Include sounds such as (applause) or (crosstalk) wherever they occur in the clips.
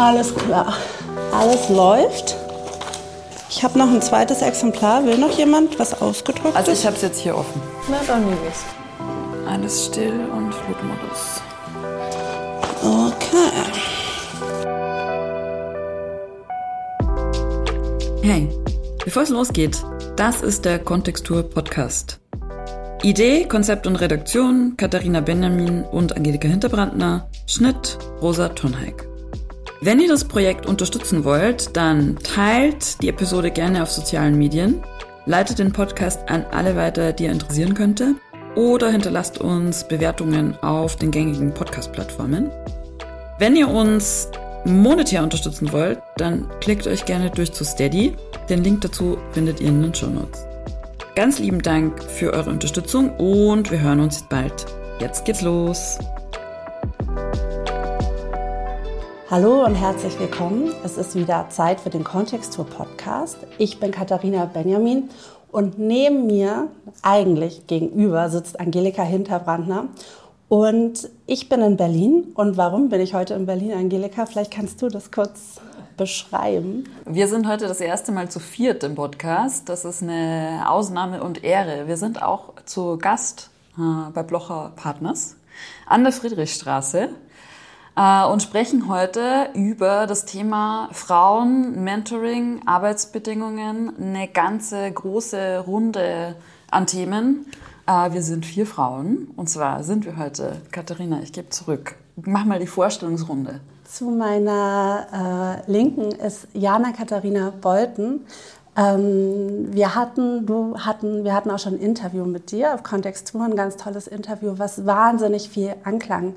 Alles klar. Alles läuft. Ich habe noch ein zweites Exemplar. Will noch jemand was ausgedruckt? Also ich habe es jetzt hier offen. Na, dann nehme ich's. Alles still und Flugmodus. Okay. Hey, bevor es losgeht, das ist der Kontextur Podcast. Idee, Konzept und Redaktion Katharina Benjamin und Angelika Hinterbrandner, Schnitt Rosa Tonheik. Wenn ihr das Projekt unterstützen wollt, dann teilt die Episode gerne auf sozialen Medien, leitet den Podcast an alle weiter, die ihr interessieren könnte, oder hinterlasst uns Bewertungen auf den gängigen Podcast-Plattformen. Wenn ihr uns monetär unterstützen wollt, dann klickt euch gerne durch zu Steady. Den Link dazu findet ihr in den Show Notes. Ganz lieben Dank für eure Unterstützung und wir hören uns bald. Jetzt geht's los. Hallo und herzlich willkommen. Es ist wieder Zeit für den Kontextur Podcast. Ich bin Katharina Benjamin und neben mir, eigentlich gegenüber, sitzt Angelika Hinterbrandner. Und ich bin in Berlin. Und warum bin ich heute in Berlin, Angelika? Vielleicht kannst du das kurz beschreiben. Wir sind heute das erste Mal zu viert im Podcast. Das ist eine Ausnahme und Ehre. Wir sind auch zu Gast äh, bei Blocher Partners an der Friedrichstraße und sprechen heute über das Thema Frauen, Mentoring, Arbeitsbedingungen, eine ganze große Runde an Themen. Äh, wir sind vier Frauen und zwar sind wir heute, Katharina, ich gebe zurück. Mach mal die Vorstellungsrunde. Zu meiner äh, Linken ist Jana Katharina Bolten. Ähm, wir hatten, du hatten, wir hatten auch schon ein Interview mit dir auf Kontext Tour, ein ganz tolles Interview, was wahnsinnig viel Anklang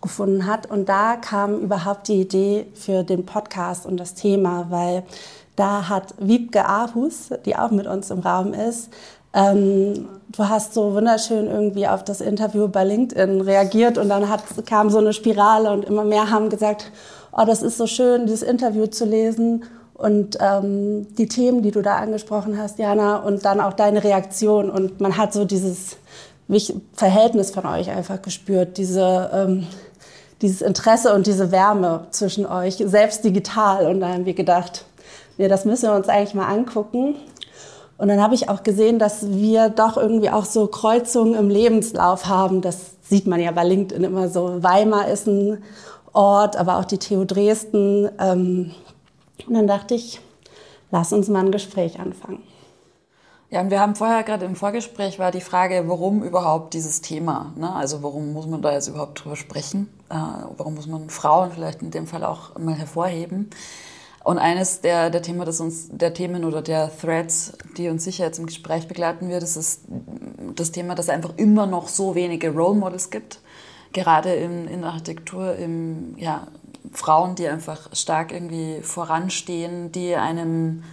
gefunden hat. Und da kam überhaupt die Idee für den Podcast und das Thema, weil da hat Wiebke Ahus, die auch mit uns im Raum ist, ähm, du hast so wunderschön irgendwie auf das Interview bei LinkedIn reagiert und dann hat, kam so eine Spirale und immer mehr haben gesagt, oh, das ist so schön, dieses Interview zu lesen und ähm, die Themen, die du da angesprochen hast, Jana, und dann auch deine Reaktion. Und man hat so dieses Verhältnis von euch einfach gespürt, diese, ähm, dieses Interesse und diese Wärme zwischen euch, selbst digital. Und da haben wir gedacht, nee, das müssen wir uns eigentlich mal angucken. Und dann habe ich auch gesehen, dass wir doch irgendwie auch so Kreuzungen im Lebenslauf haben. Das sieht man ja bei LinkedIn immer so. Weimar ist ein Ort, aber auch die TU Dresden. Ähm, und dann dachte ich, lass uns mal ein Gespräch anfangen. Ja, und wir haben vorher gerade im Vorgespräch war die Frage, warum überhaupt dieses Thema? Ne? Also warum muss man da jetzt überhaupt drüber sprechen? Äh, warum muss man Frauen vielleicht in dem Fall auch mal hervorheben? Und eines der, der, Themen, das uns, der Themen oder der Threads, die uns sicher jetzt im Gespräch begleiten wird, das ist das Thema, dass es einfach immer noch so wenige Role Models gibt. Gerade in, in Architektur, im, ja, Frauen, die einfach stark irgendwie voranstehen, die einem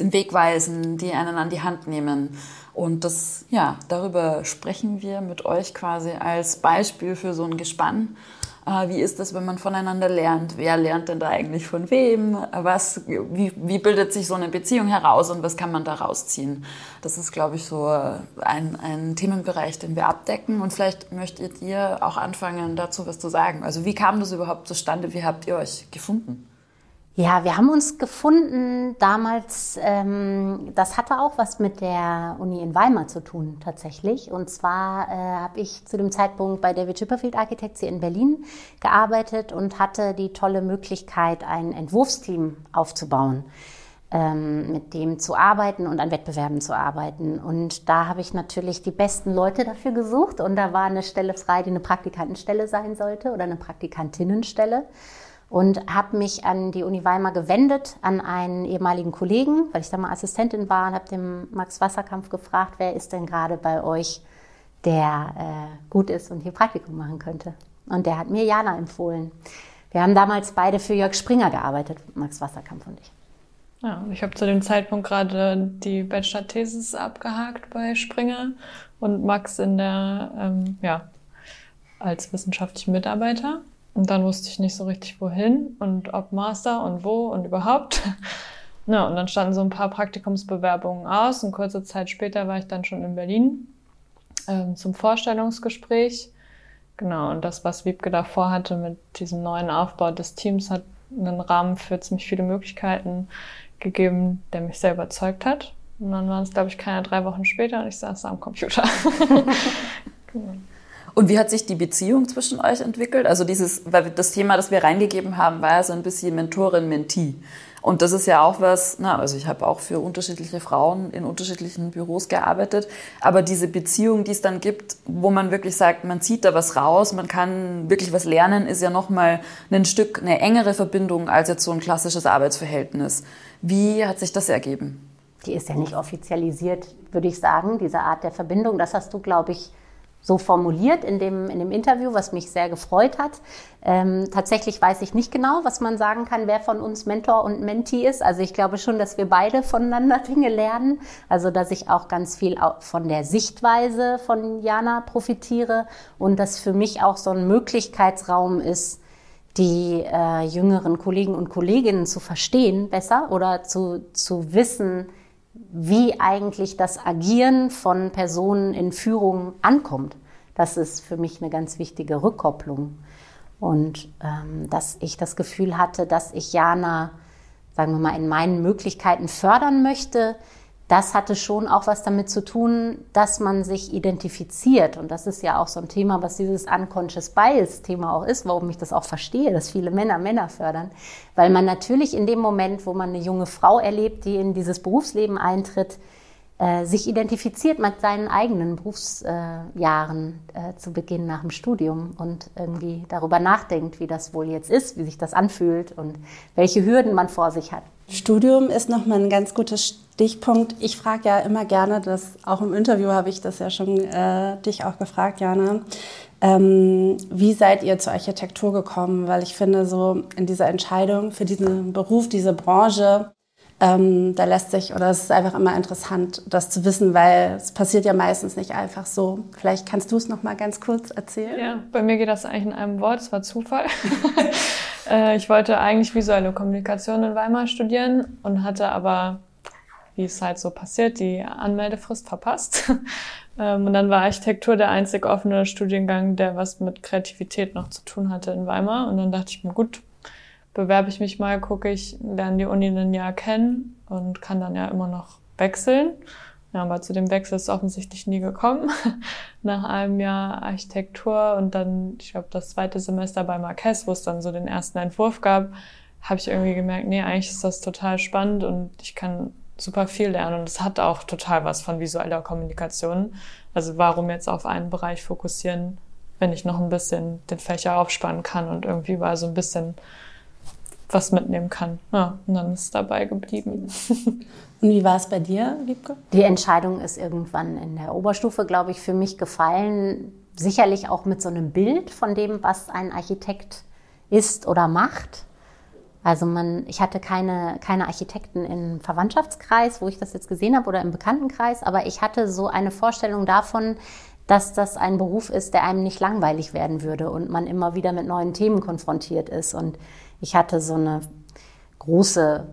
den Weg weisen, die einen an die Hand nehmen. Und das, ja, darüber sprechen wir mit euch quasi als Beispiel für so ein Gespann wie ist das, wenn man voneinander lernt? Wer lernt denn da eigentlich von wem? Was, wie, wie bildet sich so eine Beziehung heraus und was kann man da rausziehen? Das ist, glaube ich, so ein, ein Themenbereich, den wir abdecken. Und vielleicht möchtet ihr auch anfangen, dazu was zu sagen. Also wie kam das überhaupt zustande? Wie habt ihr euch gefunden? Ja, wir haben uns gefunden damals, ähm, das hatte auch was mit der Uni in Weimar zu tun tatsächlich. Und zwar äh, habe ich zu dem Zeitpunkt bei David Chipperfield Architects hier in Berlin gearbeitet und hatte die tolle Möglichkeit, ein Entwurfsteam aufzubauen, ähm, mit dem zu arbeiten und an Wettbewerben zu arbeiten. Und da habe ich natürlich die besten Leute dafür gesucht und da war eine Stelle frei, die eine Praktikantenstelle sein sollte oder eine Praktikantinnenstelle und habe mich an die Uni Weimar gewendet, an einen ehemaligen Kollegen, weil ich da mal Assistentin war und habe den Max Wasserkampf gefragt, wer ist denn gerade bei euch, der äh, gut ist und hier Praktikum machen könnte. Und der hat mir Jana empfohlen. Wir haben damals beide für Jörg Springer gearbeitet, Max Wasserkampf und ich. Ja, ich habe zu dem Zeitpunkt gerade die Bachelor-Thesis abgehakt bei Springer und Max in der, ähm, ja, als wissenschaftlicher Mitarbeiter. Und dann wusste ich nicht so richtig, wohin und ob Master und wo und überhaupt. (laughs) Ja, und dann standen so ein paar Praktikumsbewerbungen aus und kurze Zeit später war ich dann schon in Berlin ähm, zum Vorstellungsgespräch. Genau, und das, was Wiebke davor hatte mit diesem neuen Aufbau des Teams, hat einen Rahmen für ziemlich viele Möglichkeiten gegeben, der mich sehr überzeugt hat. Und dann waren es, glaube ich, keine drei Wochen später und ich saß da am Computer. (laughs) Und wie hat sich die Beziehung zwischen euch entwickelt? Also dieses, weil das Thema, das wir reingegeben haben, war ja so ein bisschen Mentorin-Mentee. Und das ist ja auch was, na, also ich habe auch für unterschiedliche Frauen in unterschiedlichen Büros gearbeitet, aber diese Beziehung, die es dann gibt, wo man wirklich sagt, man zieht da was raus, man kann wirklich was lernen, ist ja nochmal ein Stück, eine engere Verbindung als jetzt so ein klassisches Arbeitsverhältnis. Wie hat sich das ergeben? Die ist ja nicht offizialisiert, würde ich sagen, diese Art der Verbindung. Das hast du, glaube ich, so formuliert in dem, in dem Interview, was mich sehr gefreut hat. Ähm, tatsächlich weiß ich nicht genau, was man sagen kann, wer von uns Mentor und Mentee ist. Also ich glaube schon, dass wir beide voneinander (laughs) Dinge lernen. Also dass ich auch ganz viel von der Sichtweise von Jana profitiere und dass für mich auch so ein Möglichkeitsraum ist, die äh, jüngeren Kollegen und Kolleginnen zu verstehen besser oder zu, zu wissen, wie eigentlich das Agieren von Personen in Führung ankommt. Das ist für mich eine ganz wichtige Rückkopplung. Und ähm, dass ich das Gefühl hatte, dass ich Jana, sagen wir mal, in meinen Möglichkeiten fördern möchte, das hatte schon auch was damit zu tun, dass man sich identifiziert. Und das ist ja auch so ein Thema, was dieses Unconscious Bias-Thema auch ist, warum ich das auch verstehe, dass viele Männer Männer fördern. Weil man natürlich in dem Moment, wo man eine junge Frau erlebt, die in dieses Berufsleben eintritt, äh, sich identifiziert mit seinen eigenen Berufsjahren äh, zu Beginn nach dem Studium und irgendwie darüber nachdenkt, wie das wohl jetzt ist, wie sich das anfühlt und welche Hürden man vor sich hat. Studium ist nochmal ein ganz guter Stichpunkt. Ich frage ja immer gerne, dass auch im Interview habe ich das ja schon äh, dich auch gefragt, Jana. Ähm, wie seid ihr zur Architektur gekommen? Weil ich finde, so in dieser Entscheidung für diesen Beruf, diese Branche, ähm, da lässt sich, oder es ist einfach immer interessant, das zu wissen, weil es passiert ja meistens nicht einfach so. Vielleicht kannst du es noch mal ganz kurz erzählen. Ja, bei mir geht das eigentlich in einem Wort, es war Zufall. (laughs) Äh, ich wollte eigentlich visuelle Kommunikation in Weimar studieren und hatte aber, wie es halt so passiert, die Anmeldefrist verpasst. (laughs) Ähm, und dann war Architektur der einzig offene Studiengang, der was mit Kreativität noch zu tun hatte in Weimar. Und dann dachte ich mir, gut, bewerbe ich mich mal, gucke ich, lerne die Uni ein Jahr kennen und kann dann ja immer noch wechseln. Ja, aber zu dem Wechsel ist offensichtlich nie gekommen. (laughs) Nach einem Jahr Architektur und dann, ich glaube, das zweite Semester bei Marquez, wo es dann so den ersten Entwurf gab, habe ich irgendwie gemerkt, nee, eigentlich ist das total spannend und ich kann super viel lernen und es hat auch total was von visueller Kommunikation. Also warum jetzt auf einen Bereich fokussieren, wenn ich noch ein bisschen den Fächer aufspannen kann und irgendwie war so ein bisschen was mitnehmen kann. Ja, und dann ist es dabei geblieben. (laughs) Und wie war es bei dir, Liebke? Die Entscheidung ist irgendwann in der Oberstufe, glaube ich, für mich gefallen. Sicherlich auch mit so einem Bild von dem, was ein Architekt ist oder macht. Also man, ich hatte keine, keine Architekten im Verwandtschaftskreis, wo ich das jetzt gesehen habe, oder im Bekanntenkreis, aber ich hatte so eine Vorstellung davon, dass das ein Beruf ist, der einem nicht langweilig werden würde und man immer wieder mit neuen Themen konfrontiert ist. Und ich hatte so eine große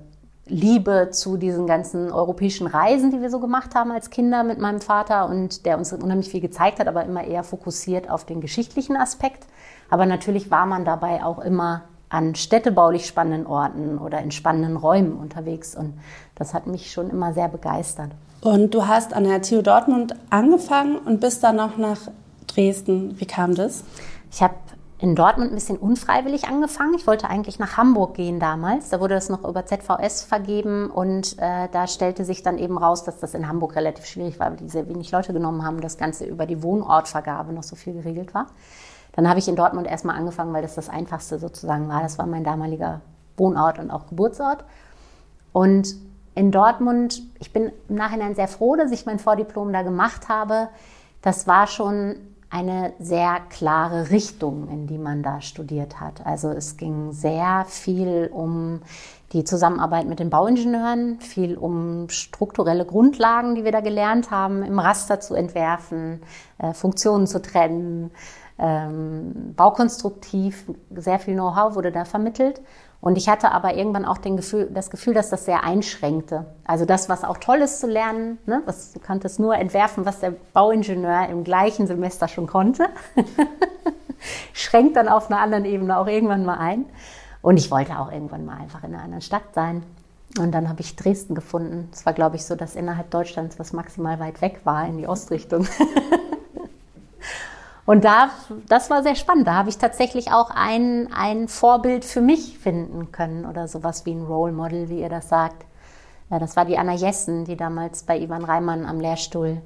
Liebe zu diesen ganzen europäischen Reisen, die wir so gemacht haben als Kinder mit meinem Vater und der uns unheimlich viel gezeigt hat, aber immer eher fokussiert auf den geschichtlichen Aspekt. Aber natürlich war man dabei auch immer an städtebaulich spannenden Orten oder in spannenden Räumen unterwegs und das hat mich schon immer sehr begeistert. Und du hast an der TU Dortmund angefangen und bist dann noch nach Dresden. Wie kam das? Ich habe in Dortmund ein bisschen unfreiwillig angefangen. Ich wollte eigentlich nach Hamburg gehen damals. Da wurde das noch über ZVS vergeben und äh, da stellte sich dann eben raus, dass das in Hamburg relativ schwierig war, weil die sehr wenig Leute genommen haben, das Ganze über die Wohnortvergabe noch so viel geregelt war. Dann habe ich in Dortmund erstmal angefangen, weil das das Einfachste sozusagen war. Das war mein damaliger Wohnort und auch Geburtsort. Und in Dortmund, ich bin im Nachhinein sehr froh, dass ich mein Vordiplom da gemacht habe. Das war schon eine sehr klare Richtung, in die man da studiert hat. Also es ging sehr viel um die Zusammenarbeit mit den Bauingenieuren, viel um strukturelle Grundlagen, die wir da gelernt haben, im Raster zu entwerfen, äh, Funktionen zu trennen, ähm, baukonstruktiv, sehr viel Know-how wurde da vermittelt. Und ich hatte aber irgendwann auch den Gefühl, das Gefühl, dass das sehr einschränkte. Also das, was auch toll ist zu lernen, ne? was, du kanntest nur entwerfen, was der Bauingenieur im gleichen Semester schon konnte, (laughs) schränkt dann auf einer anderen Ebene auch irgendwann mal ein. Und ich wollte auch irgendwann mal einfach in einer anderen Stadt sein. Und dann habe ich Dresden gefunden. Das war, glaube ich, so das innerhalb Deutschlands, was maximal weit weg war in die Ostrichtung. (laughs) Und da, das war sehr spannend. Da habe ich tatsächlich auch ein, ein Vorbild für mich finden können oder sowas wie ein Role Model, wie ihr das sagt. Ja, das war die Anna Jessen, die damals bei Ivan Reimann am Lehrstuhl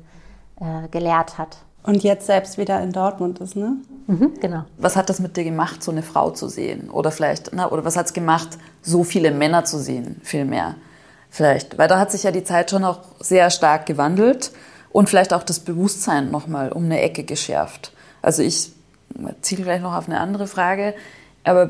äh, gelehrt hat. Und jetzt selbst wieder in Dortmund ist, ne? Mhm, genau. Was hat das mit dir gemacht, so eine Frau zu sehen? Oder vielleicht, na, oder was hat es gemacht, so viele Männer zu sehen, viel mehr? Vielleicht, weil da hat sich ja die Zeit schon auch sehr stark gewandelt und vielleicht auch das Bewusstsein nochmal um eine Ecke geschärft. Also ich ziele gleich noch auf eine andere Frage, aber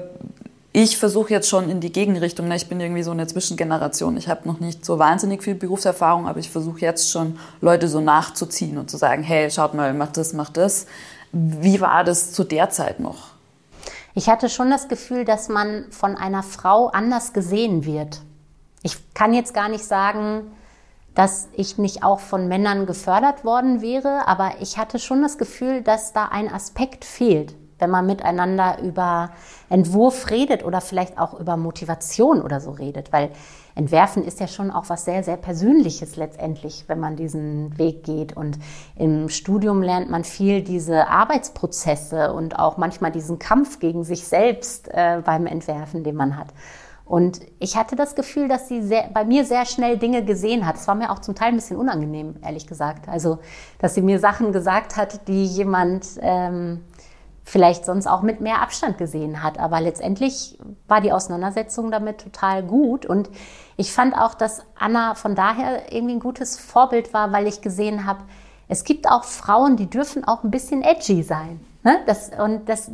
ich versuche jetzt schon in die Gegenrichtung. Ne? Ich bin irgendwie so eine Zwischengeneration. Ich habe noch nicht so wahnsinnig viel Berufserfahrung, aber ich versuche jetzt schon Leute so nachzuziehen und zu sagen, hey, schaut mal, mach das, mach das. Wie war das zu der Zeit noch? Ich hatte schon das Gefühl, dass man von einer Frau anders gesehen wird. Ich kann jetzt gar nicht sagen, dass ich nicht auch von Männern gefördert worden wäre, aber ich hatte schon das Gefühl, dass da ein Aspekt fehlt, wenn man miteinander über Entwurf redet oder vielleicht auch über Motivation oder so redet, weil Entwerfen ist ja schon auch was sehr, sehr Persönliches letztendlich, wenn man diesen Weg geht. Und im Studium lernt man viel diese Arbeitsprozesse und auch manchmal diesen Kampf gegen sich selbst äh, beim Entwerfen, den man hat. Und ich hatte das Gefühl, dass sie sehr, bei mir sehr schnell Dinge gesehen hat. Es war mir auch zum Teil ein bisschen unangenehm, ehrlich gesagt. Also, dass sie mir Sachen gesagt hat, die jemand ähm, vielleicht sonst auch mit mehr Abstand gesehen hat. Aber letztendlich war die Auseinandersetzung damit total gut. Und ich fand auch, dass Anna von daher irgendwie ein gutes Vorbild war, weil ich gesehen habe, es gibt auch Frauen, die dürfen auch ein bisschen edgy sein. Ne? Das, und das,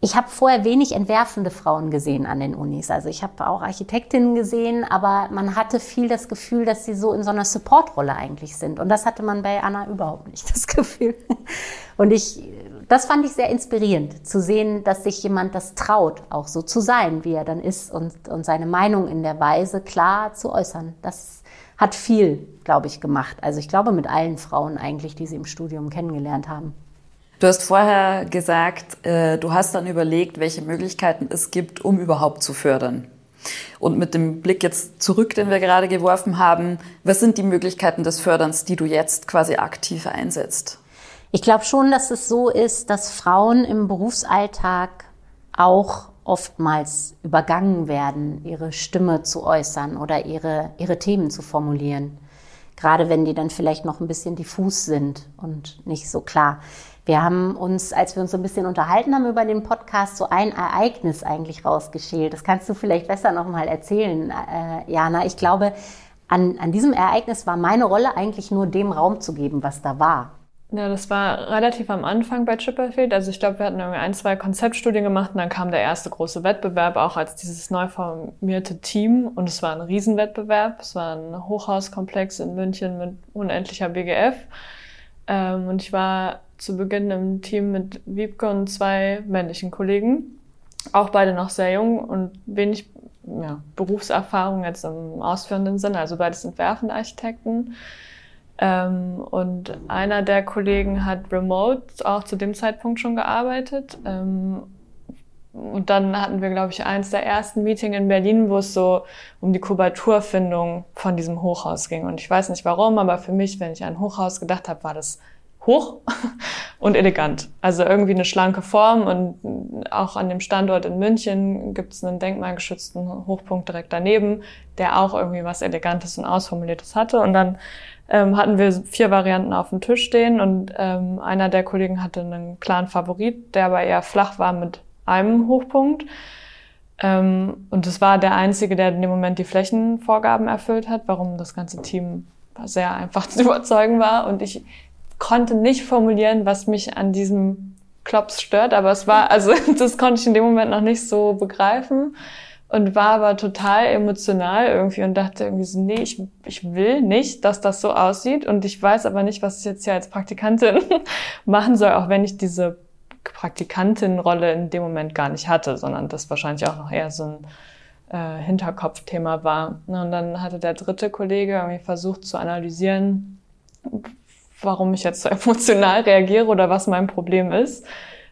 ich habe vorher wenig entwerfende Frauen gesehen an den Unis. Also ich habe auch Architektinnen gesehen, aber man hatte viel das Gefühl, dass sie so in so einer Supportrolle eigentlich sind. Und das hatte man bei Anna überhaupt nicht das (laughs) Gefühl. Und ich, das fand ich sehr inspirierend, zu sehen, dass sich jemand das traut, auch so zu sein, wie er dann ist und, und seine Meinung in der Weise klar zu äußern. Das hat viel, glaube ich, gemacht. Also ich glaube mit allen Frauen eigentlich, die sie im Studium kennengelernt haben. Du hast vorher gesagt, äh, du hast dann überlegt, welche Möglichkeiten es gibt, um überhaupt zu fördern. Und mit dem Blick jetzt zurück, den wir gerade geworfen haben, was sind die Möglichkeiten des Förderns, die du jetzt quasi aktiv einsetzt? Ich glaube schon, dass es so ist, dass Frauen im Berufsalltag auch oftmals übergangen werden, ihre Stimme zu äußern oder ihre, ihre Themen zu formulieren. Gerade wenn die dann vielleicht noch ein bisschen diffus sind und nicht so klar. Wir haben uns, als wir uns so ein bisschen unterhalten haben über den Podcast, so ein Ereignis eigentlich rausgeschält. Das kannst du vielleicht besser nochmal erzählen, äh, Jana. Ich glaube, an, an diesem Ereignis war meine Rolle eigentlich nur dem Raum zu geben, was da war. Ja, das war relativ am Anfang bei Chipperfield. Also ich glaube, wir hatten irgendwie ein, zwei Konzeptstudien gemacht und dann kam der erste große Wettbewerb auch als dieses neu formierte Team. Und es war ein Riesenwettbewerb. Es war ein Hochhauskomplex in München mit unendlicher BGF. Ähm, und ich war zu Beginn im Team mit Wiebke und zwei männlichen Kollegen. Auch beide noch sehr jung und wenig ja, Berufserfahrung jetzt im ausführenden Sinne, also beides sind werfende Architekten. Ähm, und einer der Kollegen hat remote auch zu dem Zeitpunkt schon gearbeitet. Ähm, und dann hatten wir, glaube ich, eins der ersten Meetings in Berlin, wo es so um die Kubaturfindung von diesem Hochhaus ging. Und ich weiß nicht warum, aber für mich, wenn ich an Hochhaus gedacht habe, war das hoch (laughs) und elegant. Also irgendwie eine schlanke Form und auch an dem Standort in München gibt es einen denkmalgeschützten Hochpunkt direkt daneben, der auch irgendwie was Elegantes und Ausformuliertes hatte. Und dann ähm, hatten wir vier Varianten auf dem Tisch stehen und ähm, einer der Kollegen hatte einen klaren Favorit, der aber eher flach war mit einem Hochpunkt. Ähm, und das war der einzige, der in dem Moment die Flächenvorgaben erfüllt hat, warum das ganze Team sehr einfach (laughs) zu überzeugen war. Und ich konnte nicht formulieren, was mich an diesem Klops stört, aber es war, also (laughs) das konnte ich in dem Moment noch nicht so begreifen und war aber total emotional irgendwie und dachte irgendwie so, nee, ich, ich will nicht, dass das so aussieht und ich weiß aber nicht, was ich jetzt hier als Praktikantin (laughs) machen soll, auch wenn ich diese Praktikantin-Rolle in dem Moment gar nicht hatte, sondern das wahrscheinlich auch noch eher so ein äh, Hinterkopfthema war. Und dann hatte der dritte Kollege irgendwie versucht zu analysieren, warum ich jetzt so (laughs) emotional reagiere oder was mein Problem ist.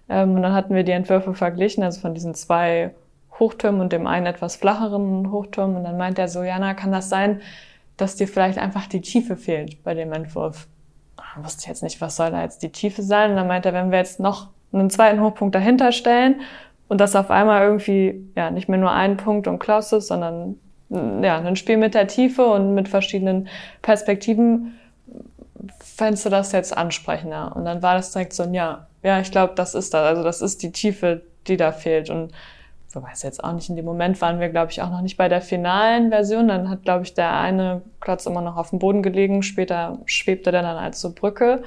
Ähm, und dann hatten wir die Entwürfe verglichen, also von diesen zwei Hochtürmen und dem einen etwas flacheren Hochturm. Und dann meint er so, Jana, kann das sein, dass dir vielleicht einfach die Tiefe fehlt bei dem Entwurf? Ich wusste jetzt nicht, was soll da jetzt die Tiefe sein. Und dann meint er, wenn wir jetzt noch einen zweiten Hochpunkt dahinter stellen und das auf einmal irgendwie ja nicht mehr nur ein Punkt und Klaus ist, sondern ja, ein Spiel mit der Tiefe und mit verschiedenen Perspektiven, fändest du das jetzt ansprechender? Und dann war das direkt so ein Ja. Ja, ich glaube, das ist das. Also das ist die Tiefe, die da fehlt. Und so weiß jetzt auch nicht, in dem Moment waren wir, glaube ich, auch noch nicht bei der finalen Version. Dann hat, glaube ich, der eine Klotz immer noch auf dem Boden gelegen. Später schwebte der dann als so Brücke.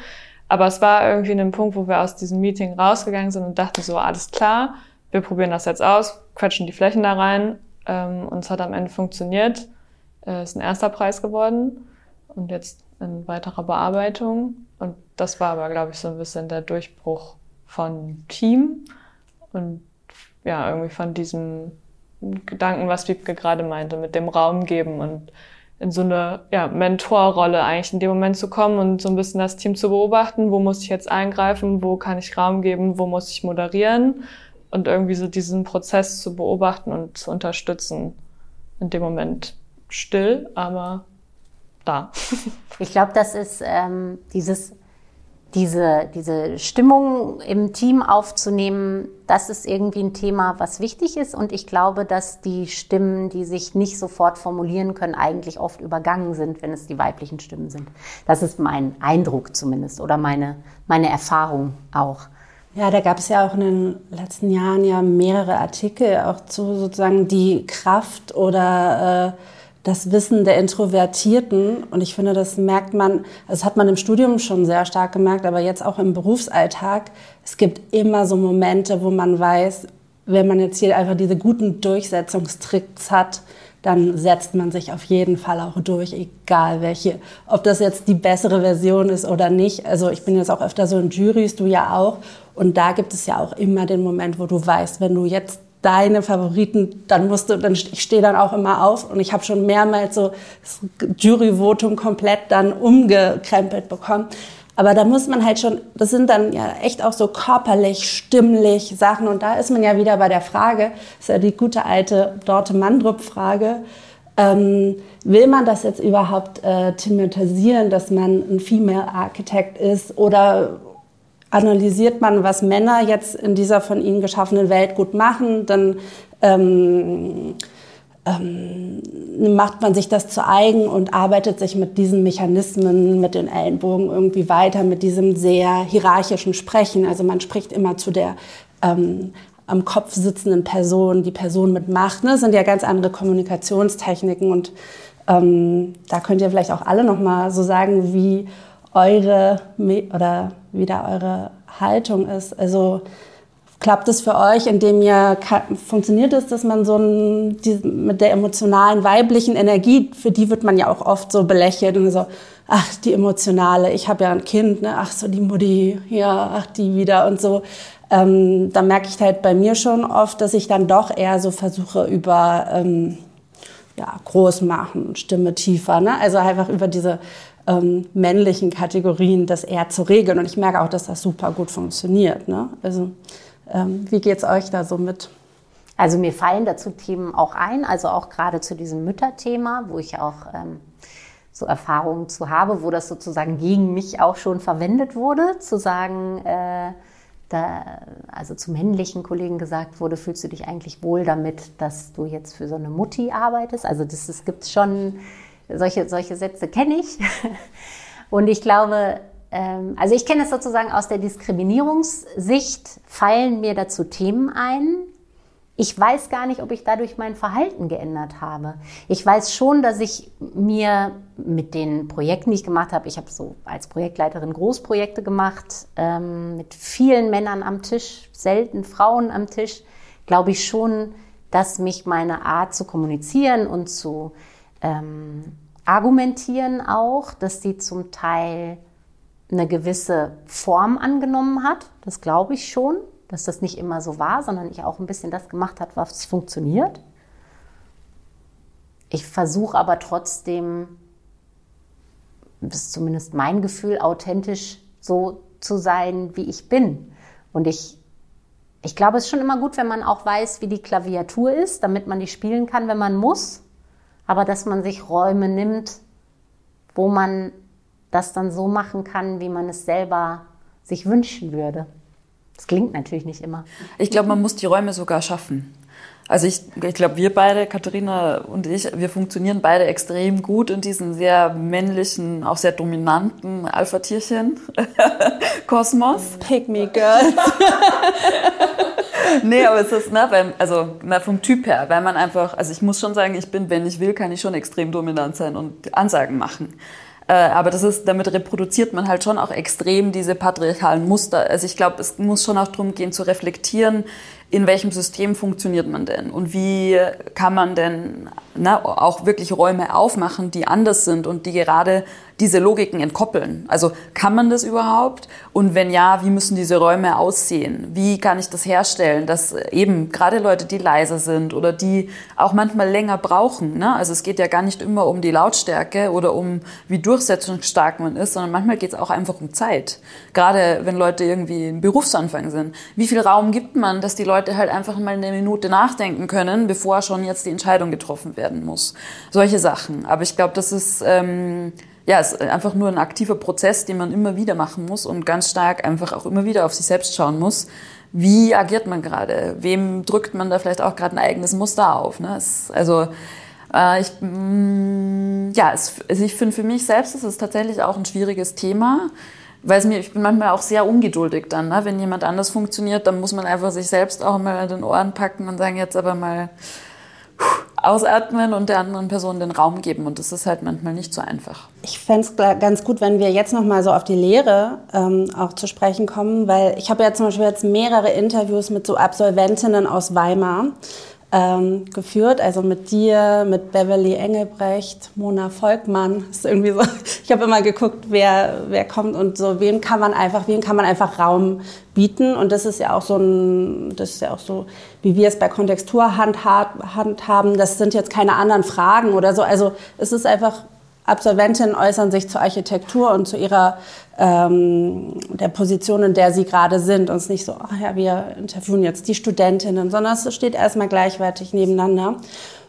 Aber es war irgendwie ein Punkt, wo wir aus diesem Meeting rausgegangen sind und dachten so, alles klar, wir probieren das jetzt aus, quetschen die Flächen da rein. Ähm, und es hat am Ende funktioniert. Äh, ist ein erster Preis geworden. Und jetzt in weiterer Bearbeitung. Und das war aber, glaube ich, so ein bisschen der Durchbruch von Team. Und ja, irgendwie von diesem Gedanken, was Wiebke gerade meinte, mit dem Raum geben und in so eine ja, Mentorrolle eigentlich in dem Moment zu kommen und so ein bisschen das Team zu beobachten, wo muss ich jetzt eingreifen, wo kann ich Raum geben, wo muss ich moderieren? Und irgendwie so diesen Prozess zu beobachten und zu unterstützen. In dem Moment still, aber da. (laughs) ich glaube, das ist ähm, dieses diese, diese Stimmung im Team aufzunehmen, das ist irgendwie ein Thema, was wichtig ist. Und ich glaube, dass die Stimmen, die sich nicht sofort formulieren können, eigentlich oft übergangen sind, wenn es die weiblichen Stimmen sind. Das ist mein Eindruck zumindest oder meine, meine Erfahrung auch. Ja, da gab es ja auch in den letzten Jahren ja mehrere Artikel auch zu sozusagen die Kraft oder äh, das Wissen der Introvertierten. Und ich finde, das merkt man, das hat man im Studium schon sehr stark gemerkt, aber jetzt auch im Berufsalltag. Es gibt immer so Momente, wo man weiß, wenn man jetzt hier einfach diese guten Durchsetzungstricks hat, dann setzt man sich auf jeden Fall auch durch, egal welche, ob das jetzt die bessere Version ist oder nicht. Also ich bin jetzt auch öfter so in Juries, du ja auch. Und da gibt es ja auch immer den Moment, wo du weißt, wenn du jetzt deine Favoriten, dann musst du, dann ich stehe dann auch immer auf und ich habe schon mehrmals so das Juryvotum komplett dann umgekrempelt bekommen. Aber da muss man halt schon, das sind dann ja echt auch so körperlich, stimmlich Sachen. Und da ist man ja wieder bei der Frage, ist ja die gute alte Dorte Mandrup-Frage, ähm, will man das jetzt überhaupt äh, thematisieren, dass man ein Female Architect ist oder analysiert man, was Männer jetzt in dieser von ihnen geschaffenen Welt gut machen, dann ähm, ähm, macht man sich das zu eigen und arbeitet sich mit diesen Mechanismen, mit den Ellenbogen irgendwie weiter, mit diesem sehr hierarchischen Sprechen. Also man spricht immer zu der ähm, am Kopf sitzenden Person, die Person mit Macht. Ne? Das sind ja ganz andere Kommunikationstechniken und ähm, da könnt ihr vielleicht auch alle noch mal so sagen, wie eure oder wie da eure Haltung ist. Also klappt es für euch, indem ihr funktioniert es, dass man so ein, die, mit der emotionalen weiblichen Energie, für die wird man ja auch oft so belächelt und so, ach die emotionale, ich habe ja ein Kind, ne, ach so die Mutti, ja, ach die wieder und so. Ähm, da merke ich halt bei mir schon oft, dass ich dann doch eher so versuche über ähm, ja, groß machen, Stimme tiefer, ne? also einfach über diese ähm, männlichen Kategorien das eher zu regeln. Und ich merke auch, dass das super gut funktioniert. Ne? Also ähm, wie es euch da so mit? Also mir fallen dazu Themen auch ein, also auch gerade zu diesem Mütterthema, wo ich auch ähm, so Erfahrungen zu habe, wo das sozusagen gegen mich auch schon verwendet wurde, zu sagen, äh, da, also zu männlichen Kollegen gesagt wurde, fühlst du dich eigentlich wohl damit, dass du jetzt für so eine Mutti arbeitest? Also das, das gibt schon solche, solche Sätze kenne ich. (laughs) Und ich glaube, ähm, also ich kenne es sozusagen aus der Diskriminierungssicht, fallen mir dazu Themen ein. Ich weiß gar nicht, ob ich dadurch mein Verhalten geändert habe. Ich weiß schon, dass ich mir mit den Projekten, die ich gemacht habe, ich habe so als Projektleiterin Großprojekte gemacht, ähm, mit vielen Männern am Tisch, selten Frauen am Tisch, glaube ich schon, dass mich meine Art zu kommunizieren und zu ähm, argumentieren auch, dass sie zum Teil eine gewisse Form angenommen hat. Das glaube ich schon, dass das nicht immer so war, sondern ich auch ein bisschen das gemacht habe, was funktioniert. Ich versuche aber trotzdem, das ist zumindest mein Gefühl, authentisch so zu sein, wie ich bin. Und ich ich glaube, es ist schon immer gut, wenn man auch weiß, wie die Klaviatur ist, damit man die spielen kann, wenn man muss. Aber dass man sich Räume nimmt, wo man das dann so machen kann, wie man es selber sich wünschen würde. Das klingt natürlich nicht immer. Ich glaube, man muss die Räume sogar schaffen. Also ich, ich glaube, wir beide, Katharina und ich, wir funktionieren beide extrem gut in diesen sehr männlichen, auch sehr dominanten Alpha-Tierchen-Kosmos. Pick me, Girls. (laughs) nee, aber es ist, ne, weil, also na, vom Typ her, weil man einfach, also ich muss schon sagen, ich bin, wenn ich will, kann ich schon extrem dominant sein und Ansagen machen. Äh, aber das ist, damit reproduziert man halt schon auch extrem diese patriarchalen Muster. Also ich glaube, es muss schon auch darum gehen zu reflektieren, in welchem System funktioniert man denn und wie kann man denn na, auch wirklich Räume aufmachen, die anders sind und die gerade diese Logiken entkoppeln. Also kann man das überhaupt? Und wenn ja, wie müssen diese Räume aussehen? Wie kann ich das herstellen, dass eben gerade Leute, die leiser sind oder die auch manchmal länger brauchen, ne? also es geht ja gar nicht immer um die Lautstärke oder um wie durchsetzungsstark man ist, sondern manchmal geht es auch einfach um Zeit. Gerade wenn Leute irgendwie im Berufsanfang sind. Wie viel Raum gibt man, dass die Leute halt einfach mal eine Minute nachdenken können, bevor schon jetzt die Entscheidung getroffen werden muss? Solche Sachen. Aber ich glaube, das ist... Ähm, ja, ist einfach nur ein aktiver Prozess, den man immer wieder machen muss und ganz stark einfach auch immer wieder auf sich selbst schauen muss. Wie agiert man gerade? Wem drückt man da vielleicht auch gerade ein eigenes Muster auf? Ne? Es, also äh, ich, mh, mm, ja, es, also ich finde für mich selbst ist tatsächlich auch ein schwieriges Thema. Weil es mir, ich bin manchmal auch sehr ungeduldig dann, ne? wenn jemand anders funktioniert, dann muss man einfach sich selbst auch mal den Ohren packen und sagen, jetzt aber mal, ausatmen und der anderen Person den Raum geben. Und das ist halt manchmal nicht so einfach. Ich fände es ganz gut, wenn wir jetzt noch mal so auf die Lehre ähm, auch zu sprechen kommen, weil ich habe ja zum Beispiel jetzt mehrere Interviews mit so Absolventinnen aus Weimar ähm, geführt, also mit dir, mit Beverly Engelbrecht, Mona Volkmann. ist irgendwie so. (laughs) Ich habe immer geguckt, wer wer kommt und so. Wem kann man einfach, wem kann man einfach Raum bieten? Und das ist ja auch so ein, das ist ja auch so, wie wir es bei Kontextur handhaben. Das sind jetzt keine anderen Fragen oder so. Also es ist einfach Absolventinnen äußern sich zur Architektur und zu ihrer ähm, der Position, in der sie gerade sind. Und es ist nicht so, ach ja, wir interviewen jetzt die Studentinnen, sondern es steht erstmal gleichwertig nebeneinander.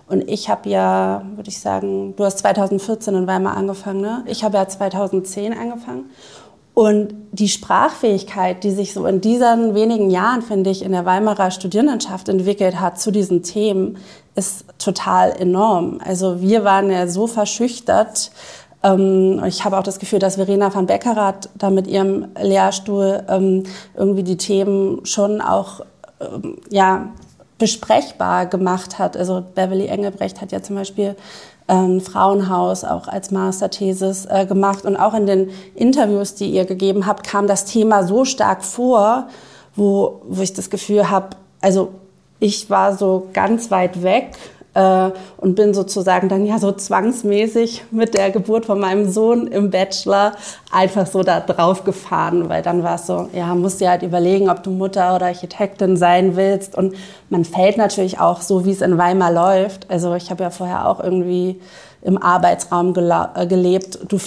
Und ich habe ja, würde ich sagen, du hast 2014 in Weimar angefangen, ne? Ich habe ja 2010 angefangen. Und die Sprachfähigkeit, die sich so in diesen wenigen Jahren, finde ich, in der Weimarer Studierendenschaft entwickelt hat zu diesen Themen, ist total enorm. Also wir waren ja so verschüchtert. Ähm, ich habe auch das Gefühl, dass Verena van Beckerath da mit ihrem Lehrstuhl ähm, irgendwie die Themen schon auch ähm, ja, besprechbar gemacht hat. Also Beverly Engelbrecht hat ja zum Beispiel ähm, Frauenhaus auch als Masterthesis äh, gemacht. Und auch in den Interviews, die ihr gegeben habt, kam das Thema so stark vor, wo, wo ich das Gefühl habe, also ich war so ganz weit weg äh, und bin sozusagen dann ja so zwangsmäßig mit der Geburt von meinem Sohn im Bachelor einfach so da drauf gefahren, weil dann war es so, ja, musst dir halt überlegen, ob du Mutter oder Architektin sein willst und man fällt natürlich auch so, wie es in Weimar läuft. Also ich habe ja vorher auch irgendwie im Arbeitsraum äh, gelebt. Du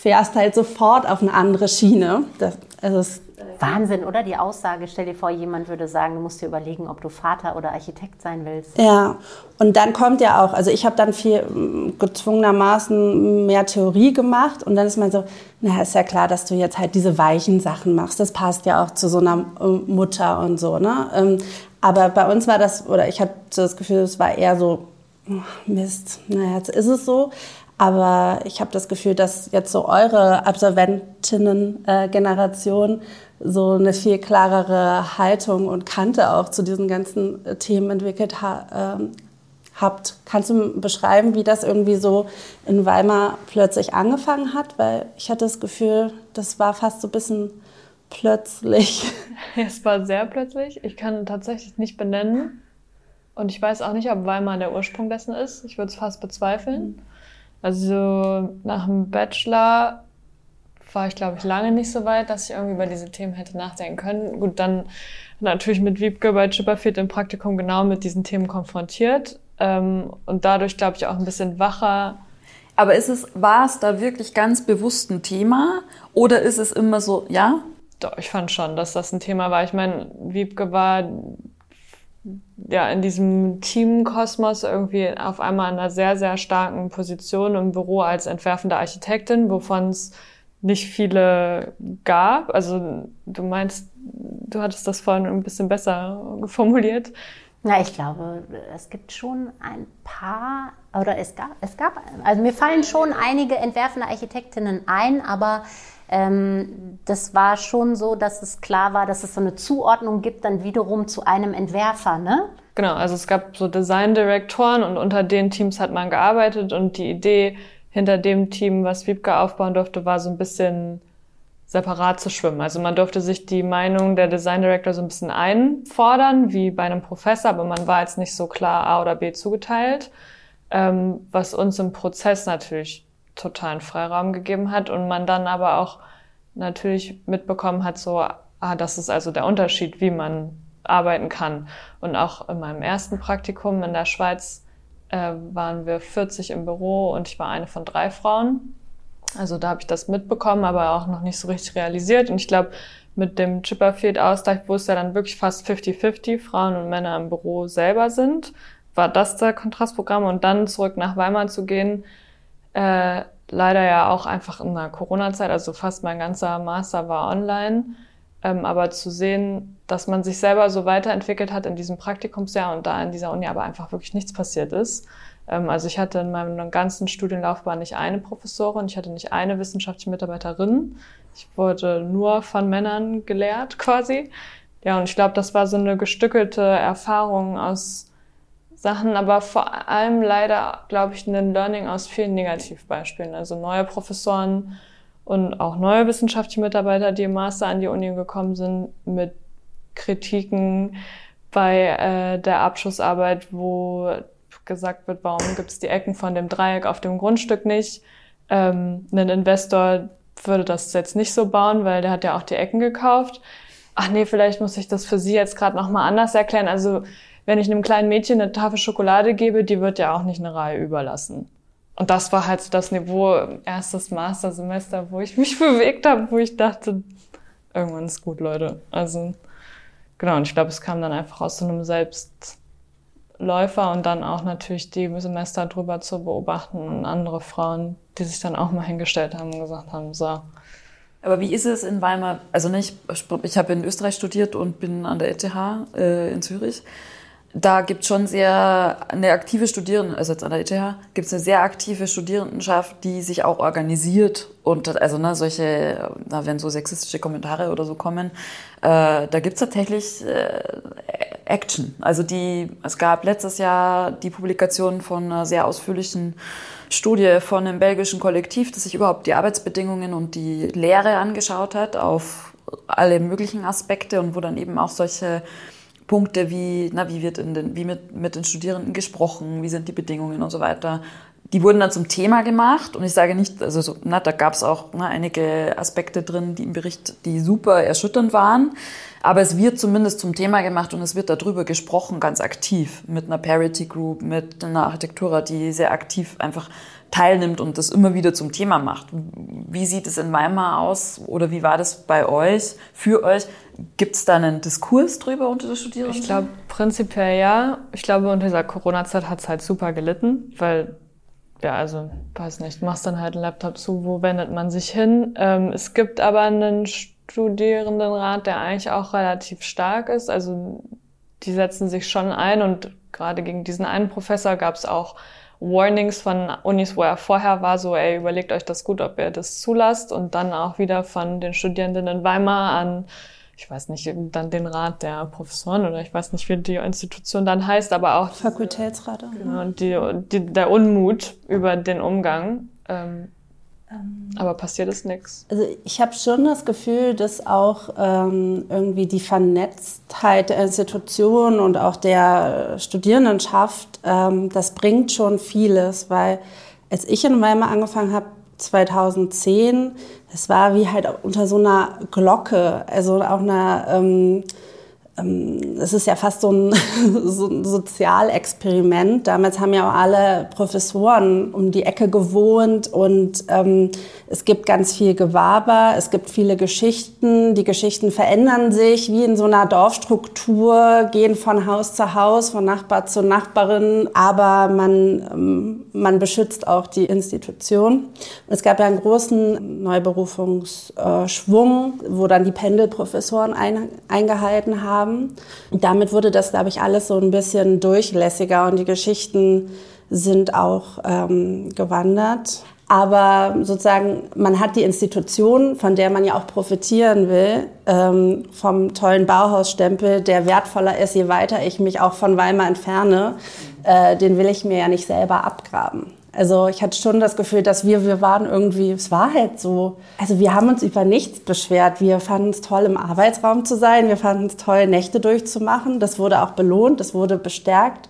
fährst halt sofort auf eine andere Schiene. Das, also es Wahnsinn, oder? Die Aussage, stell dir vor, jemand würde sagen, du musst dir überlegen, ob du Vater oder Architekt sein willst. Ja, und dann kommt ja auch, also ich habe dann viel mm, gezwungenermaßen mehr Theorie gemacht und dann ist man so, na, ist ja klar, dass du jetzt halt diese weichen Sachen machst. Das passt ja auch zu so einer äh, Mutter und so, ne? Ähm, aber bei uns war das, oder ich hatte das Gefühl, es war eher so, oh, Mist, naja, jetzt ist es so. Aber ich habe das Gefühl, dass jetzt so eure Absolventinnen-Generation äh, so eine viel klarere Haltung und Kante auch zu diesen ganzen äh, Themen entwickelt ha äh, habt. Kannst du beschreiben, wie das irgendwie so in Weimar plötzlich angefangen hat? Weil ich hatte das Gefühl, das war fast so ein bisschen plötzlich. (laughs) Es war sehr plötzlich. Ich kann tatsächlich nicht benennen. Und ich weiß auch nicht, ob Weimar der Ursprung dessen ist. Ich würde es fast bezweifeln. Also nach dem Bachelor war ich, glaube ich, lange nicht so weit, dass ich irgendwie über diese Themen hätte nachdenken können. Gut, dann natürlich mit Wiebke bei Chipperfield im Praktikum genau mit diesen Themen konfrontiert ähm, und dadurch, glaube ich, auch ein bisschen wacher. Aber ist es, war es da wirklich ganz bewusst ein Thema oder ist es immer so, ja, Doch, ich fand schon, dass das ein Thema war. Ich meine, Wiebke war ja in diesem Teamkosmos irgendwie auf einmal in einer sehr, sehr starken Position im Büro als entwerfende Architektin, wovon es nicht viele gab. Also du meinst, du hattest das vorhin ein bisschen besser formuliert. Na, ich glaube, es gibt schon ein paar, oder es gab, es gab, also mir fallen schon einige entwerfende Architektinnen ein, aber ähm, das war schon so, dass es klar war, dass es so eine Zuordnung gibt, dann wiederum zu einem Entwerfer, ne? Genau, also es gab so Designdirektoren und unter den Teams hat man gearbeitet und die Idee hinter dem Team, was Wiebke aufbauen durfte, war so ein bisschen separat zu schwimmen. Also man durfte sich die Meinung der Design Director so ein bisschen einfordern, wie bei einem Professor, aber man war jetzt nicht so klar A oder B zugeteilt, ähm, was uns im Prozess natürlich totalen Freiraum gegeben hat und man dann aber auch natürlich mitbekommen hat, so, ah, das ist also der Unterschied, wie man arbeiten kann. Und auch in meinem ersten Praktikum in der Schweiz äh, waren wir 40 im Büro und ich war eine von drei Frauen. Also da habe ich das mitbekommen, aber auch noch nicht so richtig realisiert. Und ich glaube, mit dem Chipperfield-Ausgleich, wo es ja dann wirklich fast 50-50 Frauen und Männer im Büro selber sind, war das der Kontrastprogramm. Und dann zurück nach Weimar zu gehen, äh, leider ja auch einfach in der Corona-Zeit, also fast mein ganzer Master war online. Ähm, aber zu sehen, dass man sich selber so weiterentwickelt hat in diesem Praktikumsjahr und da in dieser Uni aber einfach wirklich nichts passiert ist, ähm, also ich hatte in meinem ganzen Studienlaufbahn nicht eine Professorin, ich hatte nicht eine wissenschaftliche Mitarbeiterin. Ich wurde nur von Männern gelehrt (laughs) quasi. Ja, und ich glaube, das war so eine gestückelte Erfahrung aus Sachen, aber vor allem leider, glaube ich, ein Learning aus vielen Negativbeispielen. Also neue Professoren und auch neue wissenschaftliche Mitarbeiter, die im Master an die Uni gekommen sind, mit Kritiken bei äh, der Abschlussarbeit, wo gesagt wird, warum gibt es die Ecken von dem Dreieck auf dem Grundstück nicht. Ähm, ein Investor würde das jetzt nicht so bauen, weil der hat ja auch die Ecken gekauft. Ach nee, vielleicht muss ich das für Sie jetzt gerade nochmal anders erklären. Also wenn ich einem kleinen Mädchen eine Tafel Schokolade gebe, die wird ja auch nicht eine Reihe überlassen. Und das war halt so das Niveau erstes Mastersemester, wo ich mich (laughs) bewegt habe, wo ich dachte, irgendwann ist gut, Leute. Also genau, und ich glaube, es kam dann einfach aus so einem Selbst Läufer und dann auch natürlich die Semester drüber zu beobachten und andere Frauen, die sich dann auch mal hingestellt haben und gesagt haben, so. Aber wie ist es in Weimar? Also nicht, ich habe in Österreich studiert und bin an der ETH äh, in Zürich da gibt schon sehr eine aktive Studierende, also jetzt an der ETH, gibt es eine sehr aktive Studierendenschaft, die sich auch organisiert und also ne, solche, na, wenn so sexistische Kommentare oder so kommen, äh, da gibt's tatsächlich äh, Action. Also die, es gab letztes Jahr die Publikation von einer sehr ausführlichen Studie von einem belgischen Kollektiv, das sich überhaupt die Arbeitsbedingungen und die Lehre angeschaut hat auf alle möglichen Aspekte und wo dann eben auch solche Punkte wie, na, wie wird in den, wie mit, mit den Studierenden gesprochen, wie sind die Bedingungen und so weiter. Die wurden dann zum Thema gemacht und ich sage nicht, also so, na, da gab es auch na, einige Aspekte drin, die im Bericht, die super erschütternd waren. Aber es wird zumindest zum Thema gemacht und es wird darüber gesprochen, ganz aktiv, mit einer Parity Group, mit einer Architektura, die sehr aktiv einfach teilnimmt und das immer wieder zum Thema macht. Wie sieht es in Weimar aus oder wie war das bei euch, für euch? Gibt es da einen Diskurs drüber unter den Studierenden? Ich glaube prinzipiell ja. Ich glaube, unter dieser Corona-Zeit hat es halt super gelitten, weil, ja, also, weiß nicht, machst dann halt einen Laptop zu, wo wendet man sich hin? Ähm, es gibt aber einen Studierendenrat, der eigentlich auch relativ stark ist. Also, die setzen sich schon ein und gerade gegen diesen einen Professor gab es auch Warnings von Unis, wo er vorher war, so, ey, überlegt euch das gut, ob ihr das zulasst und dann auch wieder von den Studierenden in Weimar an, ich weiß nicht, dann den Rat der Professoren oder ich weiß nicht, wie die Institution dann heißt, aber auch Fakultätsrat. Genau, die, die, der Unmut über den Umgang. Ähm, ähm, aber passiert ist nichts. Also ich habe schon das Gefühl, dass auch ähm, irgendwie die Vernetztheit der Institutionen und auch der Studierendenschaft, ähm, das bringt schon vieles, weil als ich in Weimar angefangen habe, 2010, das war wie halt unter so einer Glocke, also auch einer, ähm, es ist ja fast so ein, (laughs) so ein Sozialexperiment. Damals haben ja auch alle Professoren um die Ecke gewohnt und ähm, es gibt ganz viel Gewaber, es gibt viele Geschichten. Die Geschichten verändern sich wie in so einer Dorfstruktur, gehen von Haus zu Haus, von Nachbar zu Nachbarin, aber man, ähm, man beschützt auch die Institution. Es gab ja einen großen Neuberufungsschwung, wo dann die Pendelprofessoren ein, eingehalten haben haben. Damit wurde das, glaube ich, alles so ein bisschen durchlässiger und die Geschichten sind auch ähm, gewandert. Aber sozusagen, man hat die Institution, von der man ja auch profitieren will, ähm, vom tollen Bauhausstempel, der wertvoller ist, je weiter ich mich auch von Weimar entferne, äh, den will ich mir ja nicht selber abgraben. Also ich hatte schon das Gefühl, dass wir, wir waren irgendwie, es war halt so. Also wir haben uns über nichts beschwert. Wir fanden es toll, im Arbeitsraum zu sein. Wir fanden es toll, Nächte durchzumachen. Das wurde auch belohnt, das wurde bestärkt.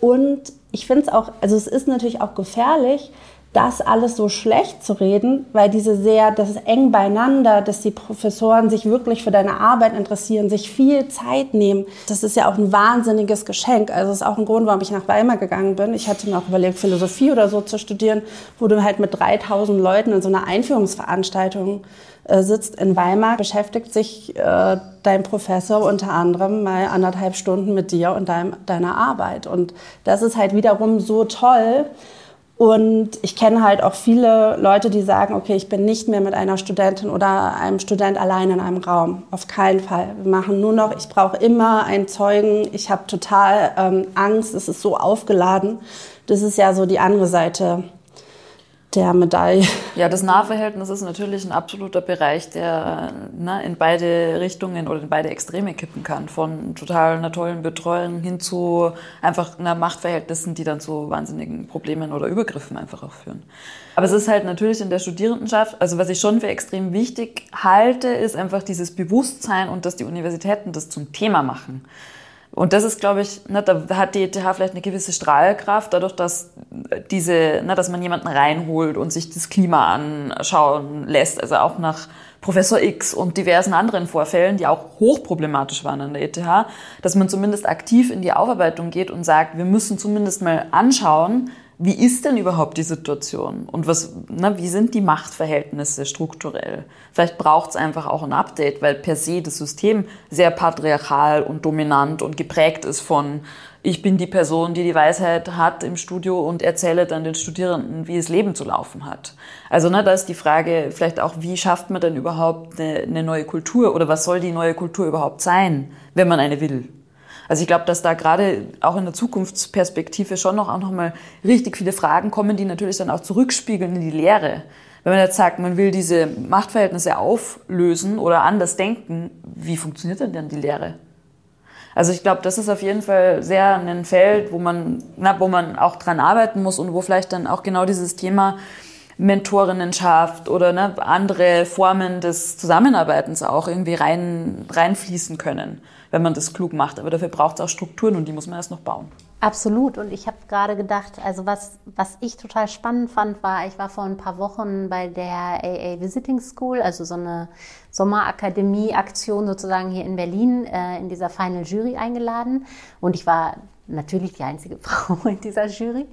Und ich finde es auch, also es ist natürlich auch gefährlich, das alles so schlecht zu reden, weil diese sehr, das ist eng beieinander, dass die Professoren sich wirklich für deine Arbeit interessieren, sich viel Zeit nehmen. Das ist ja auch ein wahnsinniges Geschenk. Also das ist auch ein Grund, warum ich nach Weimar gegangen bin. Ich hatte mir auch überlegt, Philosophie oder so zu studieren, wo du halt mit 3000 Leuten in so einer Einführungsveranstaltung äh, sitzt in Weimar, beschäftigt sich äh, dein Professor unter anderem mal anderthalb Stunden mit dir und deinem, deiner Arbeit. Und das ist halt wiederum so toll, und ich kenne halt auch viele Leute, die sagen, okay, ich bin nicht mehr mit einer Studentin oder einem Student allein in einem Raum. Auf keinen Fall. Wir machen nur noch, ich brauche immer einen Zeugen. Ich habe total ähm, Angst, es ist so aufgeladen. Das ist ja so die andere Seite der Medaille. Ja, das Nahverhältnis ist natürlich ein absoluter Bereich, der ne, in beide Richtungen oder in beide Extreme kippen kann. Von total einer tollen Betreuung hin zu einfach einer Machtverhältnissen, die dann zu wahnsinnigen Problemen oder Übergriffen einfach auch führen. Aber es ist halt natürlich in der Studierendenschaft, also was ich schon für extrem wichtig halte, ist einfach dieses Bewusstsein und dass die Universitäten das zum Thema machen. Und das ist, glaube ich, ne, da hat die ETH vielleicht eine gewisse Strahlkraft, dadurch, dass diese, ne, dass man jemanden reinholt und sich das Klima anschauen lässt, also auch nach Professor X und diversen anderen Vorfällen, die auch hochproblematisch waren an der ETH, dass man zumindest aktiv in die Aufarbeitung geht und sagt, wir müssen zumindest mal anschauen, wie ist denn überhaupt die Situation und was, na, wie sind die Machtverhältnisse strukturell? Vielleicht braucht es einfach auch ein Update, weil per se das System sehr patriarchal und dominant und geprägt ist von ich bin die Person, die die Weisheit hat im Studio und erzähle dann den Studierenden, wie es Leben zu laufen hat. Also ne, da ist die Frage vielleicht auch, wie schafft man denn überhaupt eine, eine neue Kultur oder was soll die neue Kultur überhaupt sein, wenn man eine will? Also ich glaube, dass da gerade auch in der Zukunftsperspektive schon noch auch noch mal richtig viele Fragen kommen, die natürlich dann auch zurückspiegeln in die Lehre. Wenn man jetzt sagt, man will diese Machtverhältnisse auflösen oder anders denken, wie funktioniert denn dann die Lehre? Also ich glaube, das ist auf jeden Fall sehr ein Feld, wo man, na, wo man auch dran arbeiten muss und wo vielleicht dann auch genau dieses Thema Mentorinnenschaft oder ne, andere Formen des Zusammenarbeitens auch irgendwie rein, reinfließen können wenn man das klug macht. Aber dafür braucht es auch Strukturen und die muss man erst noch bauen. Absolut. Und ich habe gerade gedacht, also was, was ich total spannend fand, war, ich war vor ein paar Wochen bei der AA Visiting School, also so eine Sommerakademie-Aktion sozusagen hier in Berlin, äh, in dieser Final Jury eingeladen. Und ich war natürlich die einzige (laughs) Frau in dieser Jury.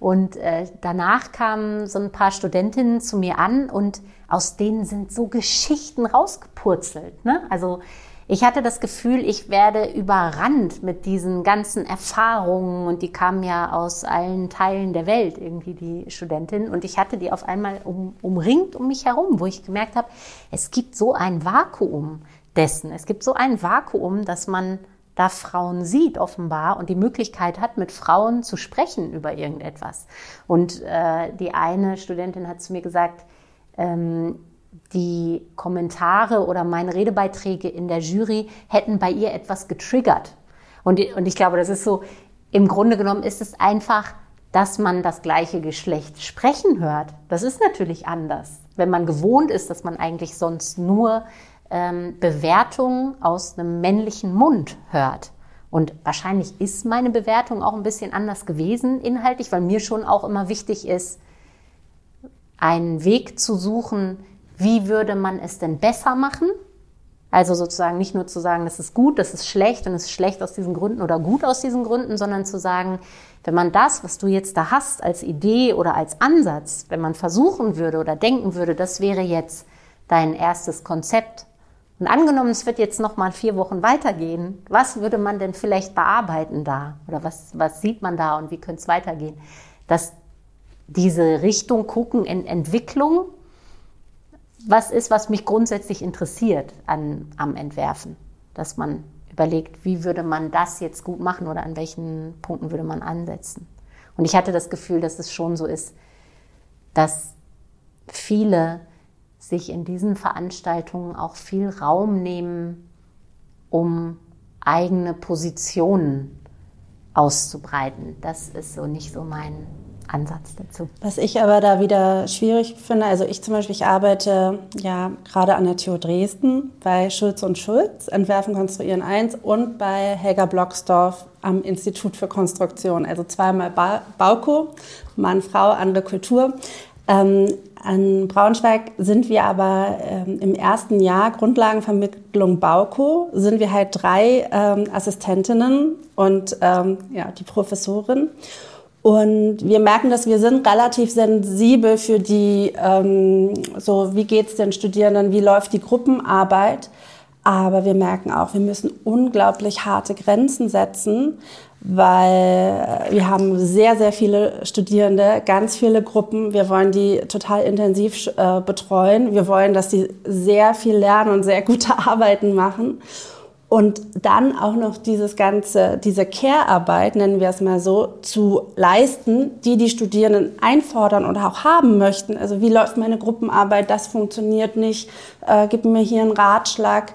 Und äh, danach kamen so ein paar Studentinnen zu mir an und aus denen sind so Geschichten rausgepurzelt. Ne? Also ich hatte das Gefühl, ich werde überrannt mit diesen ganzen Erfahrungen und die kamen ja aus allen Teilen der Welt, irgendwie die Studentin. Und ich hatte die auf einmal um, umringt um mich herum, wo ich gemerkt habe, es gibt so ein Vakuum dessen. Es gibt so ein Vakuum, dass man da Frauen sieht offenbar und die Möglichkeit hat, mit Frauen zu sprechen über irgendetwas. Und äh, die eine Studentin hat zu mir gesagt, ähm, die Kommentare oder meine Redebeiträge in der Jury hätten bei ihr etwas getriggert. Und, und ich glaube, das ist so, im Grunde genommen ist es einfach, dass man das gleiche Geschlecht sprechen hört. Das ist natürlich anders. Wenn man gewohnt ist, dass man eigentlich sonst nur ähm, Bewertungen aus einem männlichen Mund hört. Und wahrscheinlich ist meine Bewertung auch ein bisschen anders gewesen inhaltlich, weil mir schon auch immer wichtig ist, einen Weg zu suchen, wie würde man es denn besser machen? Also sozusagen nicht nur zu sagen, das ist gut, das ist schlecht und es ist schlecht aus diesen Gründen oder gut aus diesen Gründen, sondern zu sagen, wenn man das, was du jetzt da hast als Idee oder als Ansatz, wenn man versuchen würde oder denken würde, das wäre jetzt dein erstes Konzept. Und angenommen, es wird jetzt noch mal vier Wochen weitergehen, was würde man denn vielleicht bearbeiten da? Oder was, was sieht man da und wie könnte es weitergehen? Dass diese Richtung gucken in Entwicklung was ist, was mich grundsätzlich interessiert an, am Entwerfen. Dass man überlegt, wie würde man das jetzt gut machen oder an welchen Punkten würde man ansetzen. Und ich hatte das Gefühl, dass es schon so ist, dass viele sich in diesen Veranstaltungen auch viel Raum nehmen, um eigene Positionen auszubreiten. Das ist so nicht so mein Ansatz dazu. Was ich aber da wieder schwierig finde, also ich zum Beispiel, ich arbeite ja gerade an der TU Dresden bei Schulz und Schulz, Entwerfen, Konstruieren 1 und bei Helga Blocksdorf am Institut für Konstruktion. Also zweimal ba Bauko, Mann, Frau, andere Kultur. Ähm, an Braunschweig sind wir aber ähm, im ersten Jahr Grundlagenvermittlung Bauko, sind wir halt drei ähm, Assistentinnen und ähm, ja, die Professorin. Und wir merken, dass wir sind relativ sensibel für die, ähm, so wie geht's den Studierenden, wie läuft die Gruppenarbeit. Aber wir merken auch, wir müssen unglaublich harte Grenzen setzen, weil wir haben sehr, sehr viele Studierende, ganz viele Gruppen. Wir wollen die total intensiv äh, betreuen. Wir wollen, dass sie sehr viel lernen und sehr gute (laughs) Arbeiten machen. Und dann auch noch dieses ganze, diese Care-Arbeit, nennen wir es mal so, zu leisten, die die Studierenden einfordern und auch haben möchten. Also wie läuft meine Gruppenarbeit? Das funktioniert nicht. Äh, gib mir hier einen Ratschlag.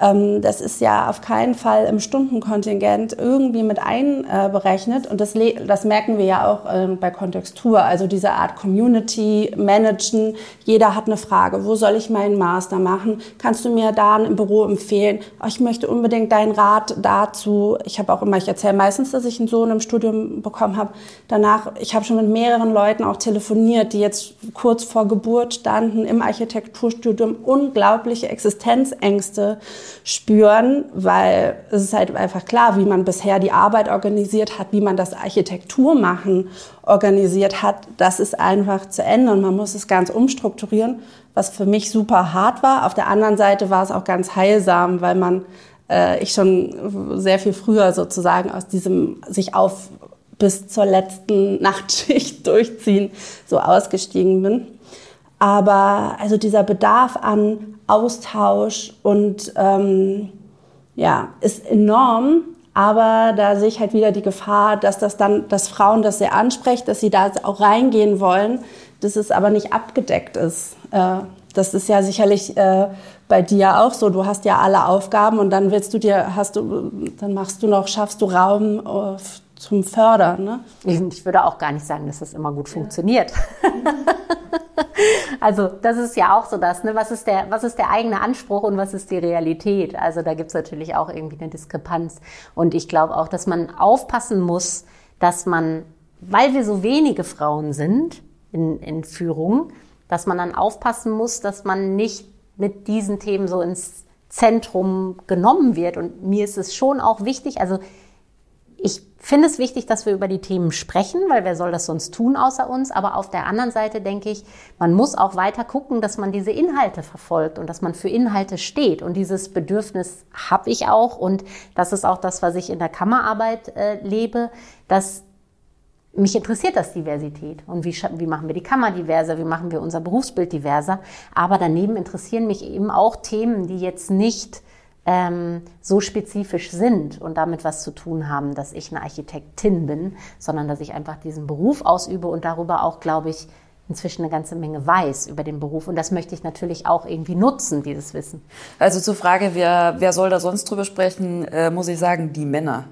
Ähm, das ist ja auf keinen Fall im Stundenkontingent irgendwie mit einberechnet. Und das, das merken wir ja auch ähm, bei Kontextur, also diese Art Community managen. Jeder hat eine Frage, wo soll ich meinen Master machen? Kannst du mir da im Büro empfehlen? Oh, ich möchte unbedingt deinen Rat dazu. Ich habe auch immer, ich erzähle meistens, dass ich einen Sohn im Studium bekommen habe. Danach, ich habe schon mit mehreren Leuten auch telefoniert, die jetzt kurz vor Geburt standen im Architekturstudium, unglaubliche Existenzängste spüren, weil es ist halt einfach klar, wie man bisher die Arbeit organisiert hat, wie man das Architekturmachen organisiert hat, das ist einfach zu Ende und man muss es ganz umstrukturieren, was für mich super hart war. Auf der anderen Seite war es auch ganz heilsam, weil man äh, ich schon sehr viel früher sozusagen aus diesem sich auf bis zur letzten (laughs) Nachtschicht durchziehen so ausgestiegen bin. Aber also dieser Bedarf an Austausch und ähm, ja, ist enorm. Aber da sehe ich halt wieder die Gefahr, dass das dann, dass Frauen das sehr ansprechen, dass sie da auch reingehen wollen, dass es aber nicht abgedeckt ist. Äh, das ist ja sicherlich äh, bei dir auch so. Du hast ja alle Aufgaben und dann willst du dir, hast du, dann machst du noch, schaffst du Raum zum Fördern. Ne? Ich würde auch gar nicht sagen, dass das immer gut funktioniert. (laughs) also das ist ja auch so das, ne? was, ist der, was ist der eigene Anspruch und was ist die Realität? Also da gibt es natürlich auch irgendwie eine Diskrepanz. Und ich glaube auch, dass man aufpassen muss, dass man, weil wir so wenige Frauen sind in, in Führung, dass man dann aufpassen muss, dass man nicht mit diesen Themen so ins Zentrum genommen wird. Und mir ist es schon auch wichtig, also ich finde es wichtig, dass wir über die Themen sprechen, weil wer soll das sonst tun außer uns? Aber auf der anderen Seite denke ich, man muss auch weiter gucken, dass man diese Inhalte verfolgt und dass man für Inhalte steht. Und dieses Bedürfnis habe ich auch. Und das ist auch das, was ich in der Kammerarbeit äh, lebe, dass mich interessiert das Diversität und wie, wie machen wir die Kammer diverser, wie machen wir unser Berufsbild diverser. Aber daneben interessieren mich eben auch Themen, die jetzt nicht ähm, so spezifisch sind und damit was zu tun haben, dass ich eine Architektin bin, sondern dass ich einfach diesen Beruf ausübe und darüber auch, glaube ich, inzwischen eine ganze Menge weiß über den Beruf. Und das möchte ich natürlich auch irgendwie nutzen, dieses Wissen. Also zur Frage, wer, wer soll da sonst drüber sprechen, äh, muss ich sagen, die Männer.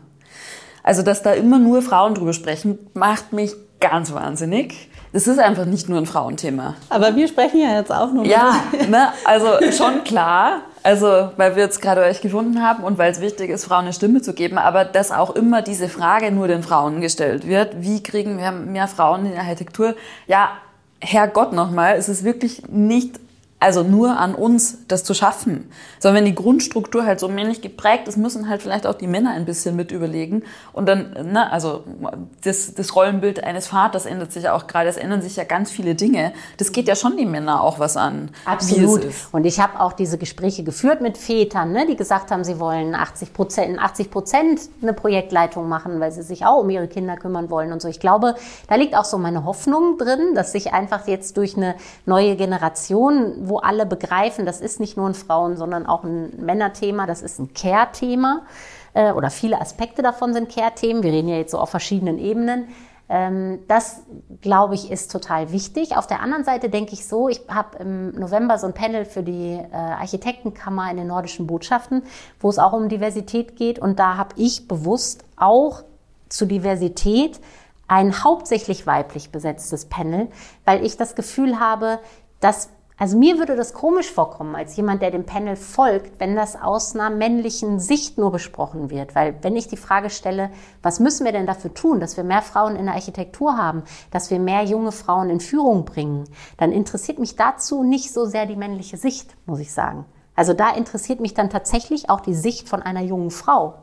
Also, dass da immer nur Frauen drüber sprechen, macht mich ganz wahnsinnig. Das ist einfach nicht nur ein Frauenthema. Aber wir sprechen ja jetzt auch nur. Ja, ne, also schon klar. Also, weil wir jetzt gerade euch gefunden haben und weil es wichtig ist, Frauen eine Stimme zu geben, aber dass auch immer diese Frage nur den Frauen gestellt wird, wie kriegen wir mehr Frauen in der Architektur? Ja, Herrgott nochmal, es ist wirklich nicht also nur an uns, das zu schaffen. Sondern wenn die Grundstruktur halt so männlich geprägt ist, müssen halt vielleicht auch die Männer ein bisschen mit überlegen. Und dann, ne, also das, das Rollenbild eines Vaters ändert sich auch gerade. Es ändern sich ja ganz viele Dinge. Das geht ja schon die Männer auch was an. Absolut. Und ich habe auch diese Gespräche geführt mit Vätern, ne, die gesagt haben, sie wollen 80 Prozent, 80 Prozent eine Projektleitung machen, weil sie sich auch um ihre Kinder kümmern wollen und so. Ich glaube, da liegt auch so meine Hoffnung drin, dass sich einfach jetzt durch eine neue Generation, wo alle begreifen, das ist nicht nur ein Frauen, sondern auch ein Männerthema, das ist ein Care-Thema äh, oder viele Aspekte davon sind Care-Themen. Wir reden ja jetzt so auf verschiedenen Ebenen. Ähm, das, glaube ich, ist total wichtig. Auf der anderen Seite denke ich so, ich habe im November so ein Panel für die äh, Architektenkammer in den nordischen Botschaften, wo es auch um Diversität geht. Und da habe ich bewusst auch zu Diversität ein hauptsächlich weiblich besetztes Panel, weil ich das Gefühl habe, dass also mir würde das komisch vorkommen, als jemand, der dem Panel folgt, wenn das aus einer männlichen Sicht nur besprochen wird. Weil wenn ich die Frage stelle, was müssen wir denn dafür tun, dass wir mehr Frauen in der Architektur haben, dass wir mehr junge Frauen in Führung bringen, dann interessiert mich dazu nicht so sehr die männliche Sicht, muss ich sagen. Also da interessiert mich dann tatsächlich auch die Sicht von einer jungen Frau.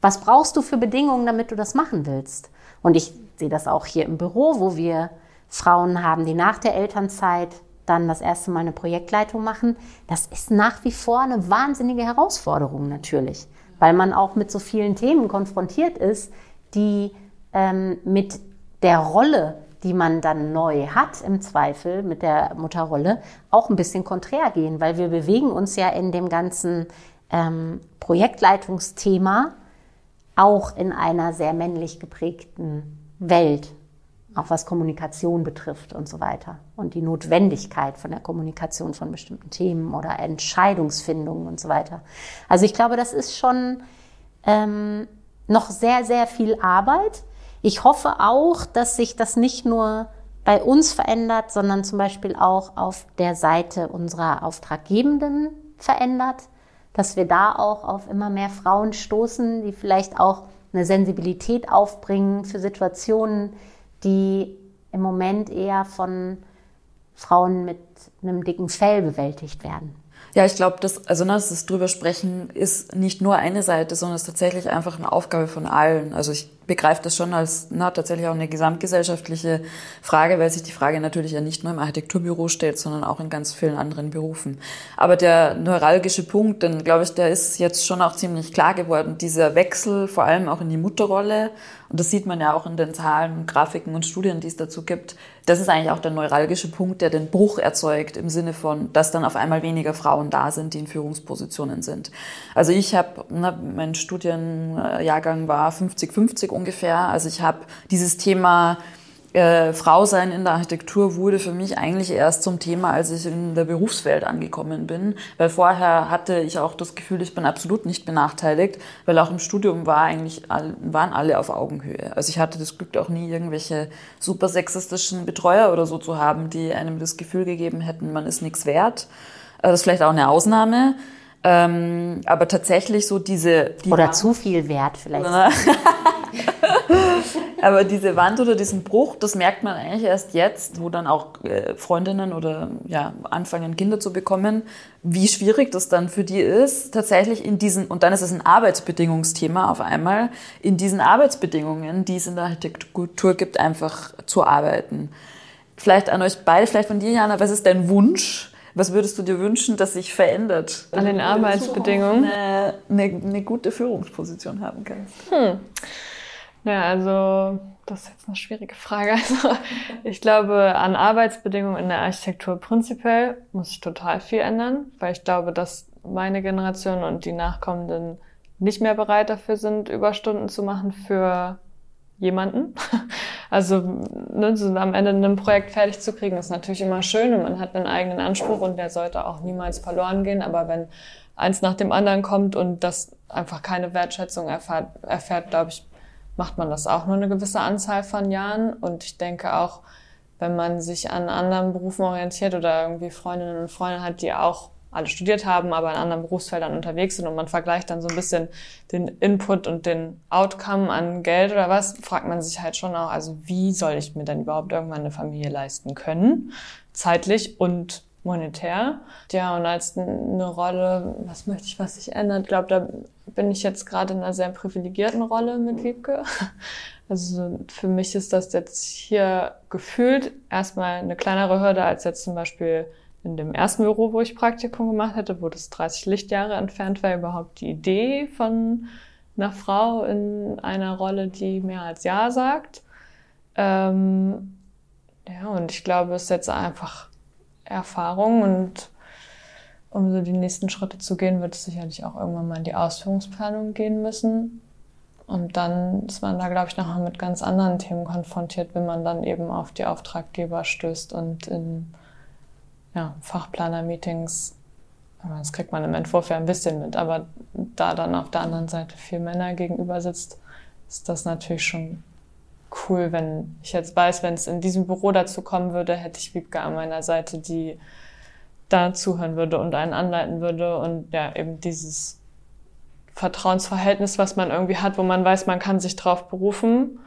Was brauchst du für Bedingungen, damit du das machen willst? Und ich sehe das auch hier im Büro, wo wir Frauen haben, die nach der Elternzeit dann das erste Mal eine Projektleitung machen, das ist nach wie vor eine wahnsinnige Herausforderung natürlich, weil man auch mit so vielen Themen konfrontiert ist, die ähm, mit der Rolle, die man dann neu hat im Zweifel mit der Mutterrolle, auch ein bisschen konträr gehen, weil wir bewegen uns ja in dem ganzen ähm, Projektleitungsthema auch in einer sehr männlich geprägten Welt auch was Kommunikation betrifft und so weiter. Und die Notwendigkeit von der Kommunikation von bestimmten Themen oder Entscheidungsfindungen und so weiter. Also ich glaube, das ist schon ähm, noch sehr, sehr viel Arbeit. Ich hoffe auch, dass sich das nicht nur bei uns verändert, sondern zum Beispiel auch auf der Seite unserer Auftraggebenden verändert, dass wir da auch auf immer mehr Frauen stoßen, die vielleicht auch eine Sensibilität aufbringen für Situationen, die im Moment eher von Frauen mit einem dicken Fell bewältigt werden. Ja, ich glaube, das, also ne, das drüber sprechen ist nicht nur eine Seite, sondern es ist tatsächlich einfach eine Aufgabe von allen. Also ich begreife das schon als na, tatsächlich auch eine gesamtgesellschaftliche Frage, weil sich die Frage natürlich ja nicht nur im Architekturbüro stellt, sondern auch in ganz vielen anderen Berufen. Aber der neuralgische Punkt, dann glaube ich, der ist jetzt schon auch ziemlich klar geworden. Dieser Wechsel, vor allem auch in die Mutterrolle, und das sieht man ja auch in den Zahlen, Grafiken und Studien, die es dazu gibt. Das ist eigentlich auch der neuralgische Punkt, der den Bruch erzeugt im Sinne von, dass dann auf einmal weniger Frauen da sind, die in Führungspositionen sind. Also ich habe, mein Studienjahrgang war 50-50 ungefähr. Also ich habe dieses Thema äh, Frau sein in der Architektur wurde für mich eigentlich erst zum Thema, als ich in der Berufswelt angekommen bin. Weil vorher hatte ich auch das Gefühl, ich bin absolut nicht benachteiligt, weil auch im Studium war eigentlich, waren alle auf Augenhöhe. Also ich hatte das Glück auch nie irgendwelche super sexistischen Betreuer oder so zu haben, die einem das Gefühl gegeben hätten, man ist nichts wert. Also das ist vielleicht auch eine Ausnahme. Ähm, aber tatsächlich so diese... Die oder zu viel Wert vielleicht. (laughs) aber diese Wand oder diesen Bruch, das merkt man eigentlich erst jetzt, wo dann auch äh, Freundinnen oder ja, anfangen, Kinder zu bekommen, wie schwierig das dann für die ist, tatsächlich in diesen, und dann ist es ein Arbeitsbedingungsthema auf einmal, in diesen Arbeitsbedingungen, die es in der Architektur gibt, einfach zu arbeiten. Vielleicht an euch beide, vielleicht von dir, Jana, was ist dein Wunsch? Was würdest du dir wünschen, dass sich verändert? An den Arbeitsbedingungen? Eine, eine, eine, gute Führungsposition haben kannst. Hm. Ja, also das ist jetzt eine schwierige Frage. (laughs) Also ich glaube, an Arbeitsbedingungen in der Architektur prinzipiell muss sich total viel ändern, weil ich glaube, dass meine Generation und die Nachkommenden nicht mehr bereit dafür sind, Überstunden zu machen für jemanden. (laughs) Also ne, so am Ende ein Projekt fertig zu kriegen, ist natürlich immer schön und man hat einen eigenen Anspruch und der sollte auch niemals verloren gehen. Aber wenn eins nach dem anderen kommt und das einfach keine Wertschätzung erfährt, erfährt glaube ich, macht man das auch nur eine gewisse Anzahl von Jahren. Und ich denke auch, wenn man sich an anderen Berufen orientiert oder irgendwie Freundinnen und Freunde hat, die auch alle studiert haben, aber in anderen Berufsfeldern unterwegs sind und man vergleicht dann so ein bisschen den Input und den Outcome an Geld oder was, fragt man sich halt schon auch, also wie soll ich mir denn überhaupt irgendwann eine Familie leisten können, zeitlich und monetär. Ja, und als eine Rolle, was möchte ich, was sich ändert? Ich glaube, da bin ich jetzt gerade in einer sehr privilegierten Rolle mit Wiebke. (laughs) Also für mich ist das jetzt hier gefühlt erstmal eine kleinere Hürde als jetzt zum Beispiel in dem ersten Büro, wo ich Praktikum gemacht hätte, wo das 30 Lichtjahre entfernt war, überhaupt die Idee von einer Frau in einer Rolle, die mehr als Ja sagt. Ähm, ja, und ich glaube, es ist jetzt einfach Erfahrung und um so die nächsten Schritte zu gehen, wird es sicherlich auch irgendwann mal in die Ausführungsplanung gehen müssen. Und dann ist man da, glaube ich, nochmal mit ganz anderen Themen konfrontiert, wenn man dann eben auf die Auftraggeber stößt und in ja, Fachplaner-Meetings, das kriegt man im Entwurf ja ein bisschen mit, aber da dann auf der anderen Seite vier Männer gegenüber sitzt, ist das natürlich schon cool, wenn ich jetzt weiß, wenn es in diesem Büro dazu kommen würde, hätte ich Wiebke an meiner Seite, die da zuhören würde und einen anleiten würde und ja, eben dieses Vertrauensverhältnis, was man irgendwie hat, wo man weiß, man kann sich drauf berufen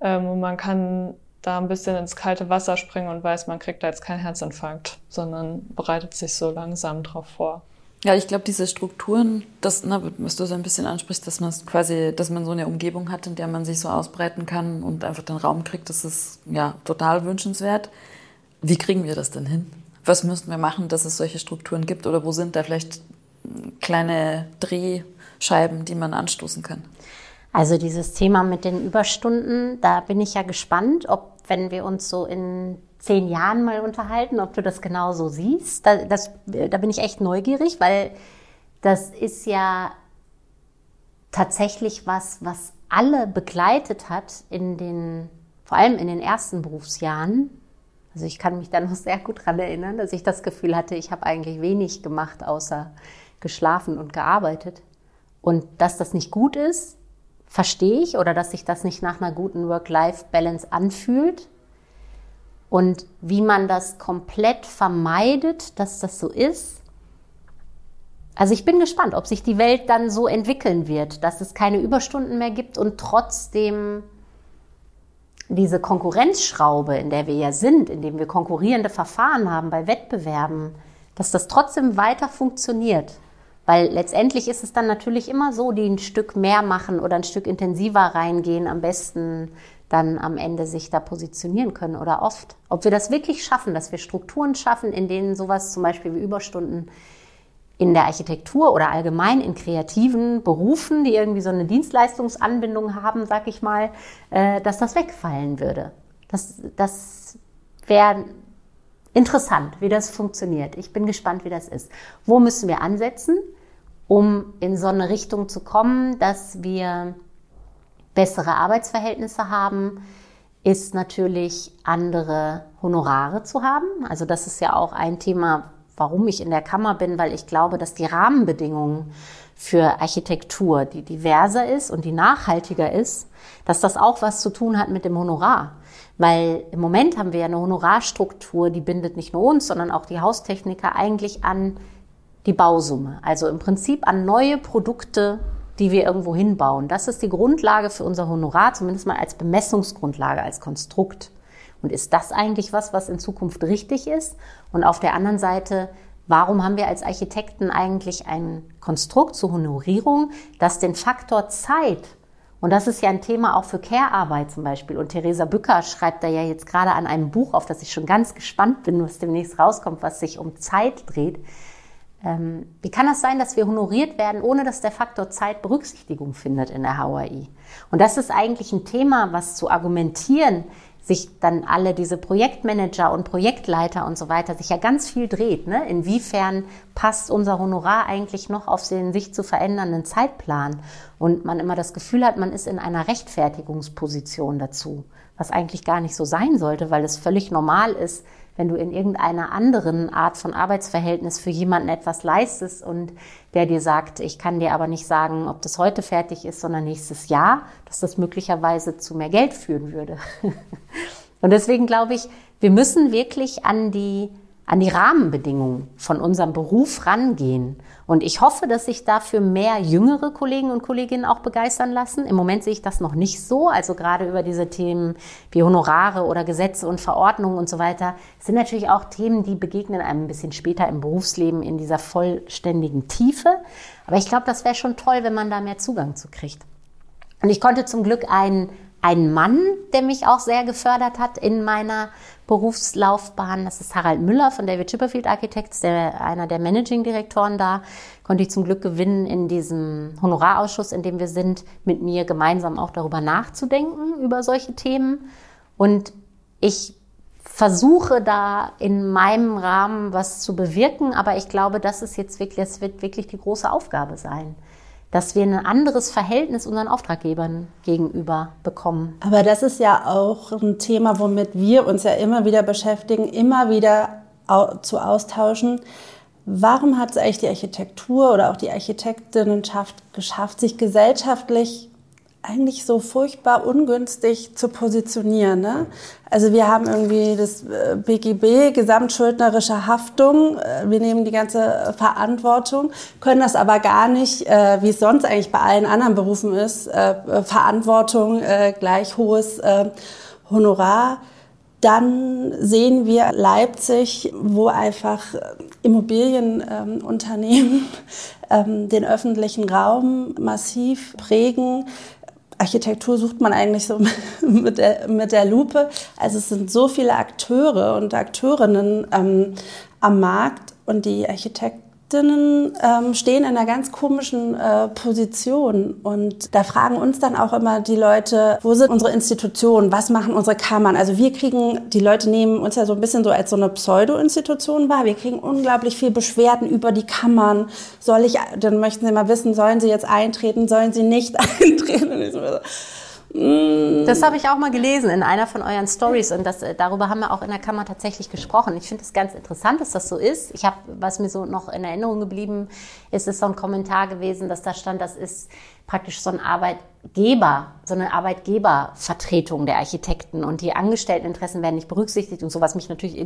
ähm, und man kann da ein bisschen ins kalte Wasser springen und weiß, man kriegt da jetzt keinen Herzinfarkt, sondern bereitet sich so langsam drauf vor. Ja, ich glaube, diese Strukturen, das, na, was du so ein bisschen ansprichst, dass man quasi, dass man so eine Umgebung hat, in der man sich so ausbreiten kann und einfach den Raum kriegt, das ist ja total wünschenswert. Wie kriegen wir das denn hin? Was müssten wir machen, dass es solche Strukturen gibt? Oder wo sind da vielleicht kleine Drehscheiben, die man anstoßen kann? Also dieses Thema mit den Überstunden, da bin ich ja gespannt, ob wenn wir uns so in zehn Jahren mal unterhalten, ob du das genau so siehst. Da, das, da bin ich echt neugierig, weil das ist ja tatsächlich was, was alle begleitet hat in den, vor allem in den ersten Berufsjahren. Also ich kann mich da noch sehr gut dran erinnern, dass ich das Gefühl hatte, ich habe eigentlich wenig gemacht, außer geschlafen und gearbeitet. Und dass das nicht gut ist, verstehe ich, oder dass sich das nicht nach einer guten Work-Life-Balance anfühlt. Und wie man das komplett vermeidet, dass das so ist. Also ich bin gespannt, ob sich die Welt dann so entwickeln wird, dass es keine Überstunden mehr gibt und trotzdem diese Konkurrenzschraube, in der wir ja sind, in dem wir konkurrierende Verfahren haben bei Wettbewerben, dass das trotzdem weiter funktioniert. Weil letztendlich ist es dann natürlich immer so, die ein Stück mehr machen oder ein Stück intensiver reingehen, am besten dann am Ende sich da positionieren können oder oft. Ob wir das wirklich schaffen, dass wir Strukturen schaffen, in denen sowas zum Beispiel wie Überstunden in der Architektur oder allgemein in kreativen Berufen, die irgendwie so eine Dienstleistungsanbindung haben, sag ich mal, äh, dass das wegfallen würde. Das, das wäre interessant, wie das funktioniert. Ich bin gespannt, wie das ist. Wo müssen wir ansetzen, um in so eine Richtung zu kommen, dass wir bessere Arbeitsverhältnisse haben, ist natürlich andere Honorare zu haben. Also das ist ja auch ein Thema, warum ich in der Kammer bin, weil ich glaube, dass die Rahmenbedingungen für Architektur, die diverser ist und die nachhaltiger ist, dass das auch was zu tun hat mit dem Honorar. Weil im Moment haben wir ja eine Honorarstruktur, die bindet nicht nur uns, sondern auch die Haustechniker eigentlich an die Bausumme. Also im Prinzip an neue Produkte, die wir irgendwo hinbauen. Das ist die Grundlage für unser Honorar, zumindest mal als Bemessungsgrundlage, als Konstrukt. Und ist das eigentlich was, was in Zukunft richtig ist? Und auf der anderen Seite, warum haben wir als Architekten eigentlich ein Konstrukt zur Honorierung, das den Faktor Zeit und das ist ja ein Thema auch für Care-Arbeit zum Beispiel. Und Theresa Bücker schreibt da ja jetzt gerade an einem Buch, auf das ich schon ganz gespannt bin, was demnächst rauskommt, was sich um Zeit dreht. Ähm, wie kann das sein, dass wir honoriert werden, ohne dass der Faktor Zeit Berücksichtigung findet in der HAI? Und das ist eigentlich ein Thema, was zu argumentieren, sich dann alle diese Projektmanager und Projektleiter und so weiter sich ja ganz viel dreht. Ne? Inwiefern passt unser Honorar eigentlich noch auf den sich zu verändernden Zeitplan? Und man immer das Gefühl hat, man ist in einer Rechtfertigungsposition dazu, was eigentlich gar nicht so sein sollte, weil es völlig normal ist, wenn du in irgendeiner anderen Art von Arbeitsverhältnis für jemanden etwas leistest und der dir sagt, ich kann dir aber nicht sagen, ob das heute fertig ist, sondern nächstes Jahr, dass das möglicherweise zu mehr Geld führen würde. (laughs) und deswegen glaube ich, wir müssen wirklich an die an die Rahmenbedingungen von unserem Beruf rangehen. Und ich hoffe, dass sich dafür mehr jüngere Kollegen und Kolleginnen auch begeistern lassen. Im Moment sehe ich das noch nicht so. Also gerade über diese Themen wie Honorare oder Gesetze und Verordnungen und so weiter sind natürlich auch Themen, die begegnen einem ein bisschen später im Berufsleben in dieser vollständigen Tiefe. Aber ich glaube, das wäre schon toll, wenn man da mehr Zugang zu kriegt. Und ich konnte zum Glück einen ein Mann, der mich auch sehr gefördert hat in meiner Berufslaufbahn. Das ist Harald Müller von David Chipperfield Architects, der, einer der Managing Direktoren da. Konnte ich zum Glück gewinnen, in diesem Honorarausschuss, in dem wir sind, mit mir gemeinsam auch darüber nachzudenken, über solche Themen. Und ich versuche da in meinem Rahmen was zu bewirken, aber ich glaube, das ist jetzt wirklich, das wird wirklich die große Aufgabe sein dass wir ein anderes Verhältnis unseren Auftraggebern gegenüber bekommen. Aber das ist ja auch ein Thema, womit wir uns ja immer wieder beschäftigen, immer wieder zu austauschen. Warum hat es eigentlich die Architektur oder auch die Architektinnenschaft geschafft, sich gesellschaftlich eigentlich so furchtbar ungünstig zu positionieren. Ne? Also wir haben irgendwie das BGB, äh, gesamtschuldnerische Haftung. Äh, wir nehmen die ganze Verantwortung, können das aber gar nicht, äh, wie es sonst eigentlich bei allen anderen Berufen ist, Verantwortung, gleich hohes Honorar. Dann sehen wir Leipzig, wo einfach Immobilienunternehmen (laughs) ähm, den öffentlichen Raum massiv prägen. Architektur sucht man eigentlich so (laughs) mit der, mit der Lupe. Also es sind so viele Akteure und Akteurinnen ähm, am Markt und die Architekten ähm, stehen in einer ganz komischen äh, Position. Und da fragen uns dann auch immer die Leute, wo sind unsere Institutionen, was machen unsere Kammern? Also wir kriegen, die Leute nehmen uns ja so ein bisschen so als so eine Pseudo-Institution wahr. Wir kriegen unglaublich viel Beschwerden über die Kammern. Soll ich, dann möchten sie mal wissen, sollen sie jetzt eintreten, sollen sie nicht (laughs) eintreten? Mm. Das habe ich auch mal gelesen in einer von euren Stories und das, äh, darüber haben wir auch in der Kammer tatsächlich gesprochen. Ich finde es ganz interessant, dass das so ist. Ich habe, was mir so noch in Erinnerung geblieben ist, ist so ein Kommentar gewesen, dass da stand, das ist praktisch so ein Arbeitgeber, so eine Arbeitgebervertretung der Architekten und die Angestellteninteressen werden nicht berücksichtigt und so, was mich natürlich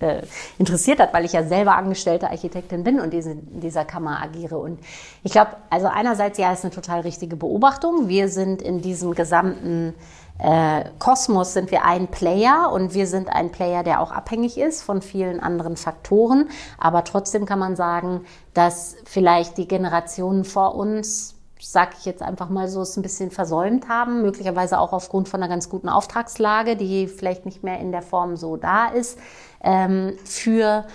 äh, interessiert hat, weil ich ja selber angestellte Architektin bin und in dieser Kammer agiere. Und ich glaube, also einerseits ja, ist eine total richtige Beobachtung. Wir sind in diesem gesamten äh, Kosmos sind wir ein Player und wir sind ein Player, der auch abhängig ist von vielen anderen Faktoren. Aber trotzdem kann man sagen, dass vielleicht die Generationen vor uns sage ich jetzt einfach mal so, es ein bisschen versäumt haben, möglicherweise auch aufgrund von einer ganz guten Auftragslage, die vielleicht nicht mehr in der Form so da ist, ähm, für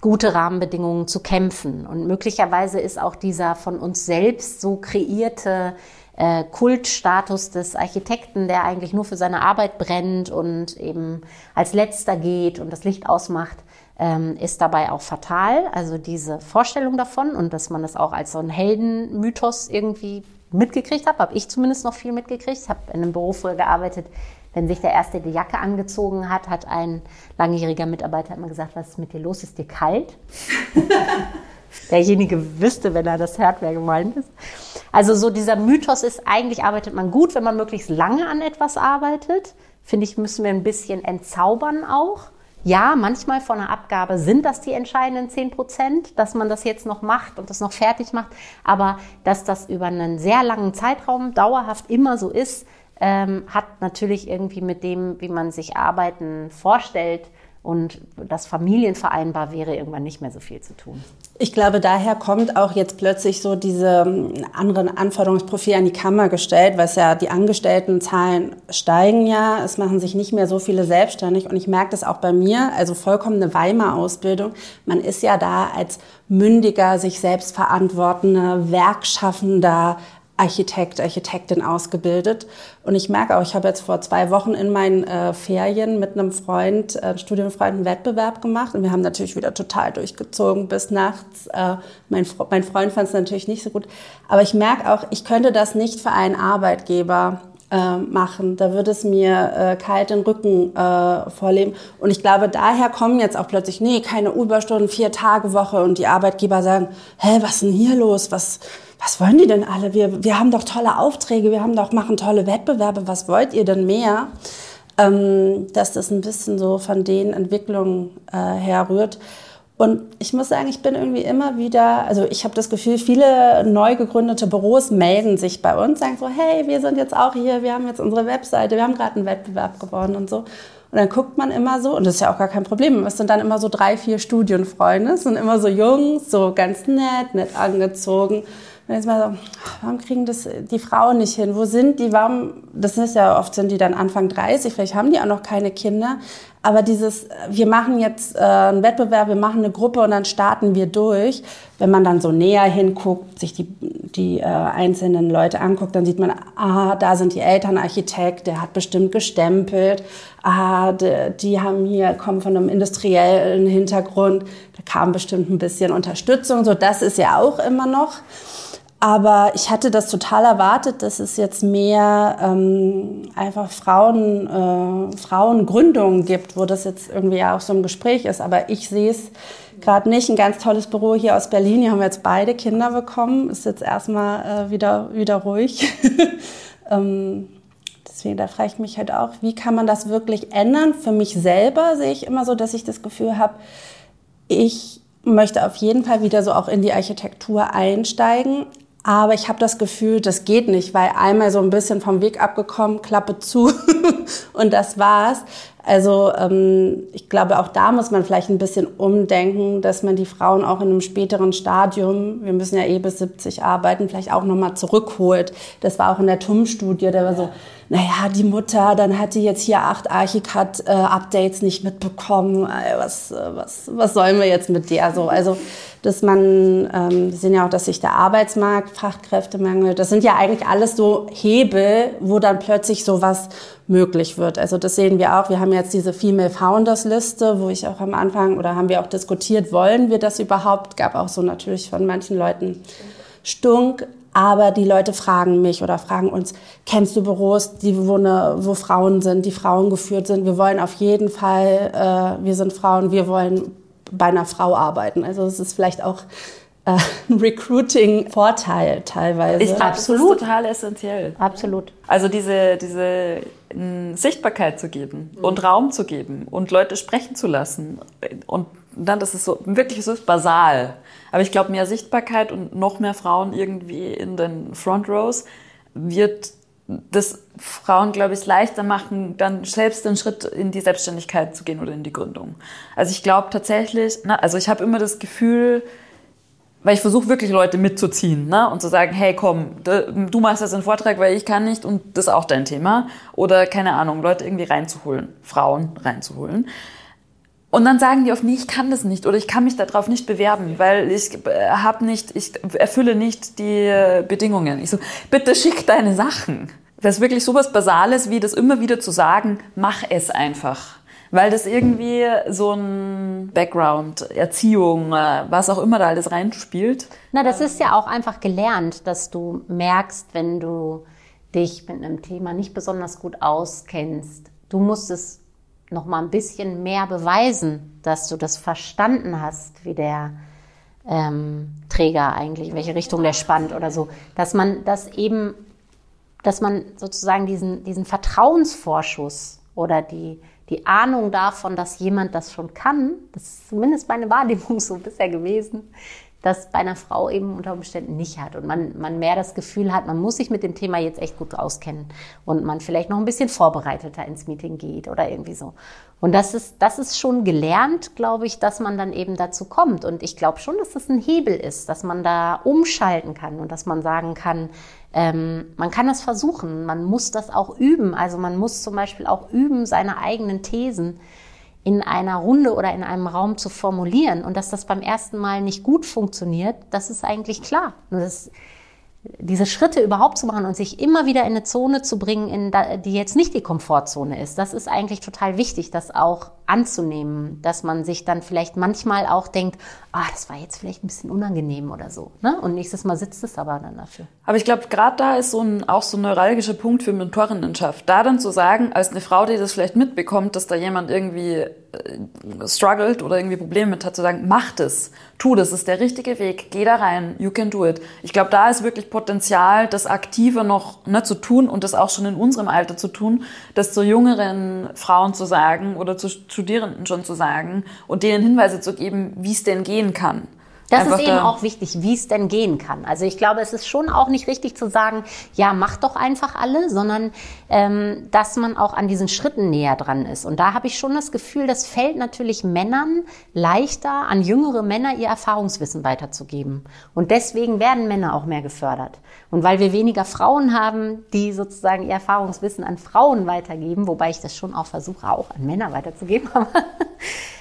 gute Rahmenbedingungen zu kämpfen. Und möglicherweise ist auch dieser von uns selbst so kreierte äh, Kultstatus des Architekten, der eigentlich nur für seine Arbeit brennt und eben als letzter geht und das Licht ausmacht, ähm, ist dabei auch fatal. Also diese Vorstellung davon und dass man das auch als so ein Heldenmythos irgendwie mitgekriegt hat, habe ich zumindest noch viel mitgekriegt. Ich habe in einem Büro früher gearbeitet, wenn sich der Erste die Jacke angezogen hat, hat ein langjähriger Mitarbeiter immer gesagt, was ist mit dir los, ist dir kalt? (laughs) Derjenige wüsste, wenn er das hört, wer gemeint ist. Also so dieser Mythos ist, eigentlich arbeitet man gut, wenn man möglichst lange an etwas arbeitet. Finde ich, müssen wir ein bisschen entzaubern auch. Ja, manchmal von der Abgabe sind das die entscheidenden 10 Prozent, dass man das jetzt noch macht und das noch fertig macht. Aber dass das über einen sehr langen Zeitraum dauerhaft immer so ist, ähm, hat natürlich irgendwie mit dem, wie man sich Arbeiten vorstellt, und das familienvereinbar wäre irgendwann nicht mehr so viel zu tun. Ich glaube, daher kommt auch jetzt plötzlich so diese ähm, anderen Anforderungsprofil an die Kammer gestellt, weil ja die Angestelltenzahlen steigen ja, es machen sich nicht mehr so viele selbstständig und ich merke das auch bei mir, also vollkommen eine Weimar-Ausbildung. Man ist ja da als mündiger, sich selbst verantwortender, werkschaffender Architekt, Architektin ausgebildet. Und ich merke auch, ich habe jetzt vor zwei Wochen in meinen äh, Ferien mit einem Freund, äh, Studienfreund, einen Wettbewerb gemacht. Und wir haben natürlich wieder total durchgezogen bis nachts. Äh, mein, mein Freund fand es natürlich nicht so gut. Aber ich merke auch, ich könnte das nicht für einen Arbeitgeber äh, machen. Da würde es mir äh, kalt den Rücken äh, vorleben. Und ich glaube, daher kommen jetzt auch plötzlich, nee, keine Überstunden, vier Tage Woche. Und die Arbeitgeber sagen, hä, was ist denn hier los? Was, was wollen die denn alle? Wir, wir haben doch tolle Aufträge, wir haben doch, machen tolle Wettbewerbe, was wollt ihr denn mehr? Ähm, dass das ein bisschen so von den Entwicklungen äh, herrührt. Und ich muss sagen, ich bin irgendwie immer wieder, also ich habe das Gefühl, viele neu gegründete Büros melden sich bei uns, sagen so, hey, wir sind jetzt auch hier, wir haben jetzt unsere Webseite, wir haben gerade einen Wettbewerb gewonnen und so. Und dann guckt man immer so, und das ist ja auch gar kein Problem, es sind dann immer so drei, vier Studienfreunde, es sind immer so Jungs, so ganz nett, nett angezogen. Und jetzt mal so, warum kriegen das die Frauen nicht hin? Wo sind die? Warum? Das ist ja oft sind die dann Anfang 30, vielleicht haben die auch noch keine Kinder. Aber dieses, wir machen jetzt äh, einen Wettbewerb, wir machen eine Gruppe und dann starten wir durch. Wenn man dann so näher hinguckt, sich die, die äh, einzelnen Leute anguckt, dann sieht man, ah, da sind die Eltern Architekt, der hat bestimmt gestempelt. Ah, die, die haben hier, kommen von einem industriellen Hintergrund, da kam bestimmt ein bisschen Unterstützung. So, das ist ja auch immer noch. Aber ich hatte das total erwartet, dass es jetzt mehr ähm, einfach Frauen, äh, Frauengründungen gibt, wo das jetzt irgendwie auch so im Gespräch ist. Aber ich sehe es gerade nicht. Ein ganz tolles Büro hier aus Berlin. Hier haben wir jetzt beide Kinder bekommen. Ist jetzt erstmal äh, wieder, wieder ruhig. (laughs) ähm, deswegen, da frage ich mich halt auch, wie kann man das wirklich ändern? Für mich selber sehe ich immer so, dass ich das Gefühl habe, ich möchte auf jeden Fall wieder so auch in die Architektur einsteigen, aber ich habe das Gefühl, das geht nicht, weil einmal so ein bisschen vom Weg abgekommen, Klappe zu (laughs) und das war's. Also ähm, ich glaube, auch da muss man vielleicht ein bisschen umdenken, dass man die Frauen auch in einem späteren Stadium, wir müssen ja eh bis 70 arbeiten, vielleicht auch nochmal zurückholt. Das war auch in der TUM-Studie, der war so, naja, die Mutter, dann hat die jetzt hier acht Archicad-Updates nicht mitbekommen. Was, was, was sollen wir jetzt mit der so? Also dass man, ähm, wir sehen ja auch, dass sich der Arbeitsmarkt, Fachkräftemangel, das sind ja eigentlich alles so Hebel, wo dann plötzlich sowas möglich wird. Also das sehen wir auch. Wir haben jetzt diese Female Founders Liste, wo ich auch am Anfang oder haben wir auch diskutiert, wollen wir das überhaupt? Gab auch so natürlich von manchen Leuten Stunk. Aber die Leute fragen mich oder fragen uns, kennst du Büros, die, wo, eine, wo Frauen sind, die Frauen geführt sind? Wir wollen auf jeden Fall, äh, wir sind Frauen, wir wollen bei einer Frau arbeiten. Also es ist vielleicht auch äh, ein Recruiting-Vorteil teilweise. Glaube, absolut. Das ist total essentiell. Absolut. Also diese, diese Sichtbarkeit zu geben mhm. und Raum zu geben und Leute sprechen zu lassen. Und dann, das ist so wirklich so ist basal. Aber ich glaube, mehr Sichtbarkeit und noch mehr Frauen irgendwie in den Front Rows wird das Frauen, glaube ich, leichter machen, dann selbst den Schritt in die Selbstständigkeit zu gehen oder in die Gründung. Also ich glaube tatsächlich, na, also ich habe immer das Gefühl, weil ich versuche wirklich Leute mitzuziehen ne? und zu sagen, hey komm, du machst jetzt einen Vortrag, weil ich kann nicht und das ist auch dein Thema. Oder keine Ahnung, Leute irgendwie reinzuholen, Frauen reinzuholen. Und dann sagen die oft, nee, ich kann das nicht oder ich kann mich darauf nicht bewerben, weil ich äh, habe nicht, ich erfülle nicht die äh, Bedingungen. Ich so, bitte schick deine Sachen. Das ist wirklich sowas Basales, wie das immer wieder zu sagen, mach es einfach. Weil das irgendwie so ein Background, Erziehung, äh, was auch immer da alles reinspielt. Na, das ist ja auch einfach gelernt, dass du merkst, wenn du dich mit einem Thema nicht besonders gut auskennst, du musst es noch mal ein bisschen mehr beweisen, dass du das verstanden hast, wie der ähm, Träger eigentlich, in welche Richtung der spannt oder so, dass man das eben, dass man sozusagen diesen, diesen Vertrauensvorschuss oder die, die Ahnung davon, dass jemand das schon kann, das ist zumindest meine Wahrnehmung so bisher gewesen, das bei einer Frau eben unter Umständen nicht hat und man, man mehr das Gefühl hat, man muss sich mit dem Thema jetzt echt gut auskennen und man vielleicht noch ein bisschen vorbereiteter ins Meeting geht oder irgendwie so. Und das ist, das ist schon gelernt, glaube ich, dass man dann eben dazu kommt. Und ich glaube schon, dass das ein Hebel ist, dass man da umschalten kann und dass man sagen kann, ähm, man kann das versuchen, man muss das auch üben. Also man muss zum Beispiel auch üben, seine eigenen Thesen in einer Runde oder in einem Raum zu formulieren und dass das beim ersten Mal nicht gut funktioniert, das ist eigentlich klar. Nur das diese Schritte überhaupt zu machen und sich immer wieder in eine Zone zu bringen, in die jetzt nicht die Komfortzone ist, das ist eigentlich total wichtig, das auch anzunehmen, dass man sich dann vielleicht manchmal auch denkt, ah, das war jetzt vielleicht ein bisschen unangenehm oder so. Ne? Und nächstes Mal sitzt es aber dann dafür. Aber ich glaube, gerade da ist so ein, auch so ein neuralgischer Punkt für Mentorinnenschaft. Da dann zu sagen, als eine Frau, die das vielleicht mitbekommt, dass da jemand irgendwie äh, struggelt oder irgendwie Probleme mit hat, zu sagen, mach das, tu das, ist der richtige Weg, geh da rein, you can do it. Ich glaube, da ist wirklich Potenzial, das aktiver noch ne, zu tun und das auch schon in unserem Alter zu tun, das zu jüngeren Frauen zu sagen oder zu, Studierenden schon zu sagen und denen Hinweise zu geben, wie es denn gehen kann. Das ist eben auch wichtig, wie es denn gehen kann. Also ich glaube, es ist schon auch nicht richtig zu sagen, ja, mach doch einfach alle, sondern ähm, dass man auch an diesen Schritten näher dran ist. Und da habe ich schon das Gefühl, das fällt natürlich Männern leichter, an jüngere Männer ihr Erfahrungswissen weiterzugeben. Und deswegen werden Männer auch mehr gefördert. Und weil wir weniger Frauen haben, die sozusagen ihr Erfahrungswissen an Frauen weitergeben, wobei ich das schon auch versuche, auch an Männer weiterzugeben, (laughs) aber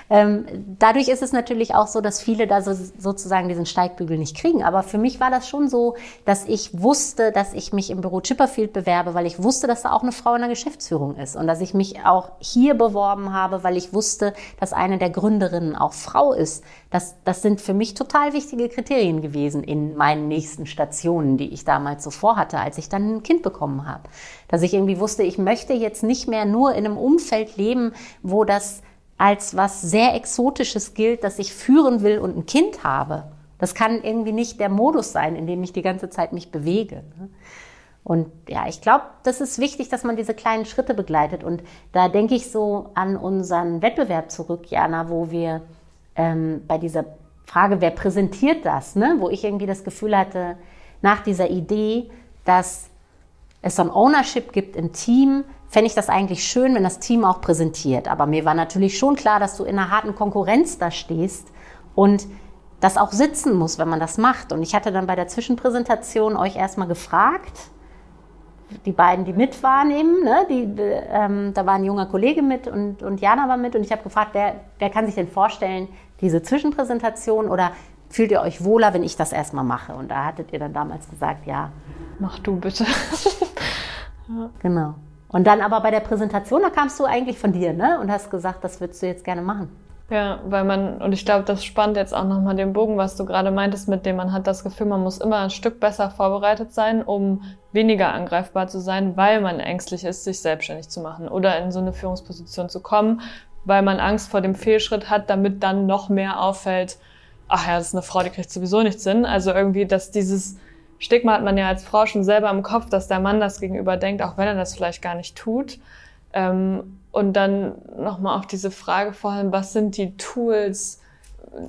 ähm, dadurch ist es natürlich auch so, dass viele da so, sozusagen diesen Steigbügel nicht kriegen. Aber für mich war das schon so, dass ich wusste, dass ich mich im Büro Chipperfield bewerbe, weil ich wusste, dass da auch eine Frau in der Geschäftsführung ist. Und dass ich mich auch hier beworben habe, weil ich wusste, dass eine der Gründerinnen auch Frau ist. Das, das sind für mich total wichtige Kriterien gewesen in meinen nächsten Stationen, die ich damals so vorhatte, als ich dann ein Kind bekommen habe. Dass ich irgendwie wusste, ich möchte jetzt nicht mehr nur in einem Umfeld leben, wo das als was sehr Exotisches gilt, dass ich führen will und ein Kind habe. Das kann irgendwie nicht der Modus sein, in dem ich die ganze Zeit mich bewege. Ne? Und ja, ich glaube, das ist wichtig, dass man diese kleinen Schritte begleitet. Und da denke ich so an unseren Wettbewerb zurück, Jana, wo wir ähm, bei dieser Frage, wer präsentiert das, ne? wo ich irgendwie das Gefühl hatte, nach dieser Idee, dass es so ein Ownership gibt im Team, fände ich das eigentlich schön, wenn das Team auch präsentiert. Aber mir war natürlich schon klar, dass du in einer harten Konkurrenz da stehst und das auch sitzen muss, wenn man das macht. Und ich hatte dann bei der Zwischenpräsentation euch erstmal gefragt, die beiden, die mit wahrnehmen, ne? die, ähm, da war ein junger Kollege mit und, und Jana war mit und ich habe gefragt, wer, wer kann sich denn vorstellen, diese Zwischenpräsentation oder fühlt ihr euch wohler, wenn ich das erstmal mache? Und da hattet ihr dann damals gesagt, ja. Mach du bitte. Genau. Und dann aber bei der Präsentation, da kamst du eigentlich von dir, ne? Und hast gesagt, das würdest du jetzt gerne machen. Ja, weil man, und ich glaube, das spannt jetzt auch nochmal den Bogen, was du gerade meintest, mit dem man hat das Gefühl, man muss immer ein Stück besser vorbereitet sein, um weniger angreifbar zu sein, weil man ängstlich ist, sich selbstständig zu machen oder in so eine Führungsposition zu kommen, weil man Angst vor dem Fehlschritt hat, damit dann noch mehr auffällt, ach ja, das ist eine Frau, die kriegt sowieso nichts hin. Also irgendwie, dass dieses, Stigma hat man ja als Frau schon selber im Kopf, dass der Mann das gegenüber denkt, auch wenn er das vielleicht gar nicht tut. Ähm, und dann nochmal auf diese Frage vor allem, was sind die Tools,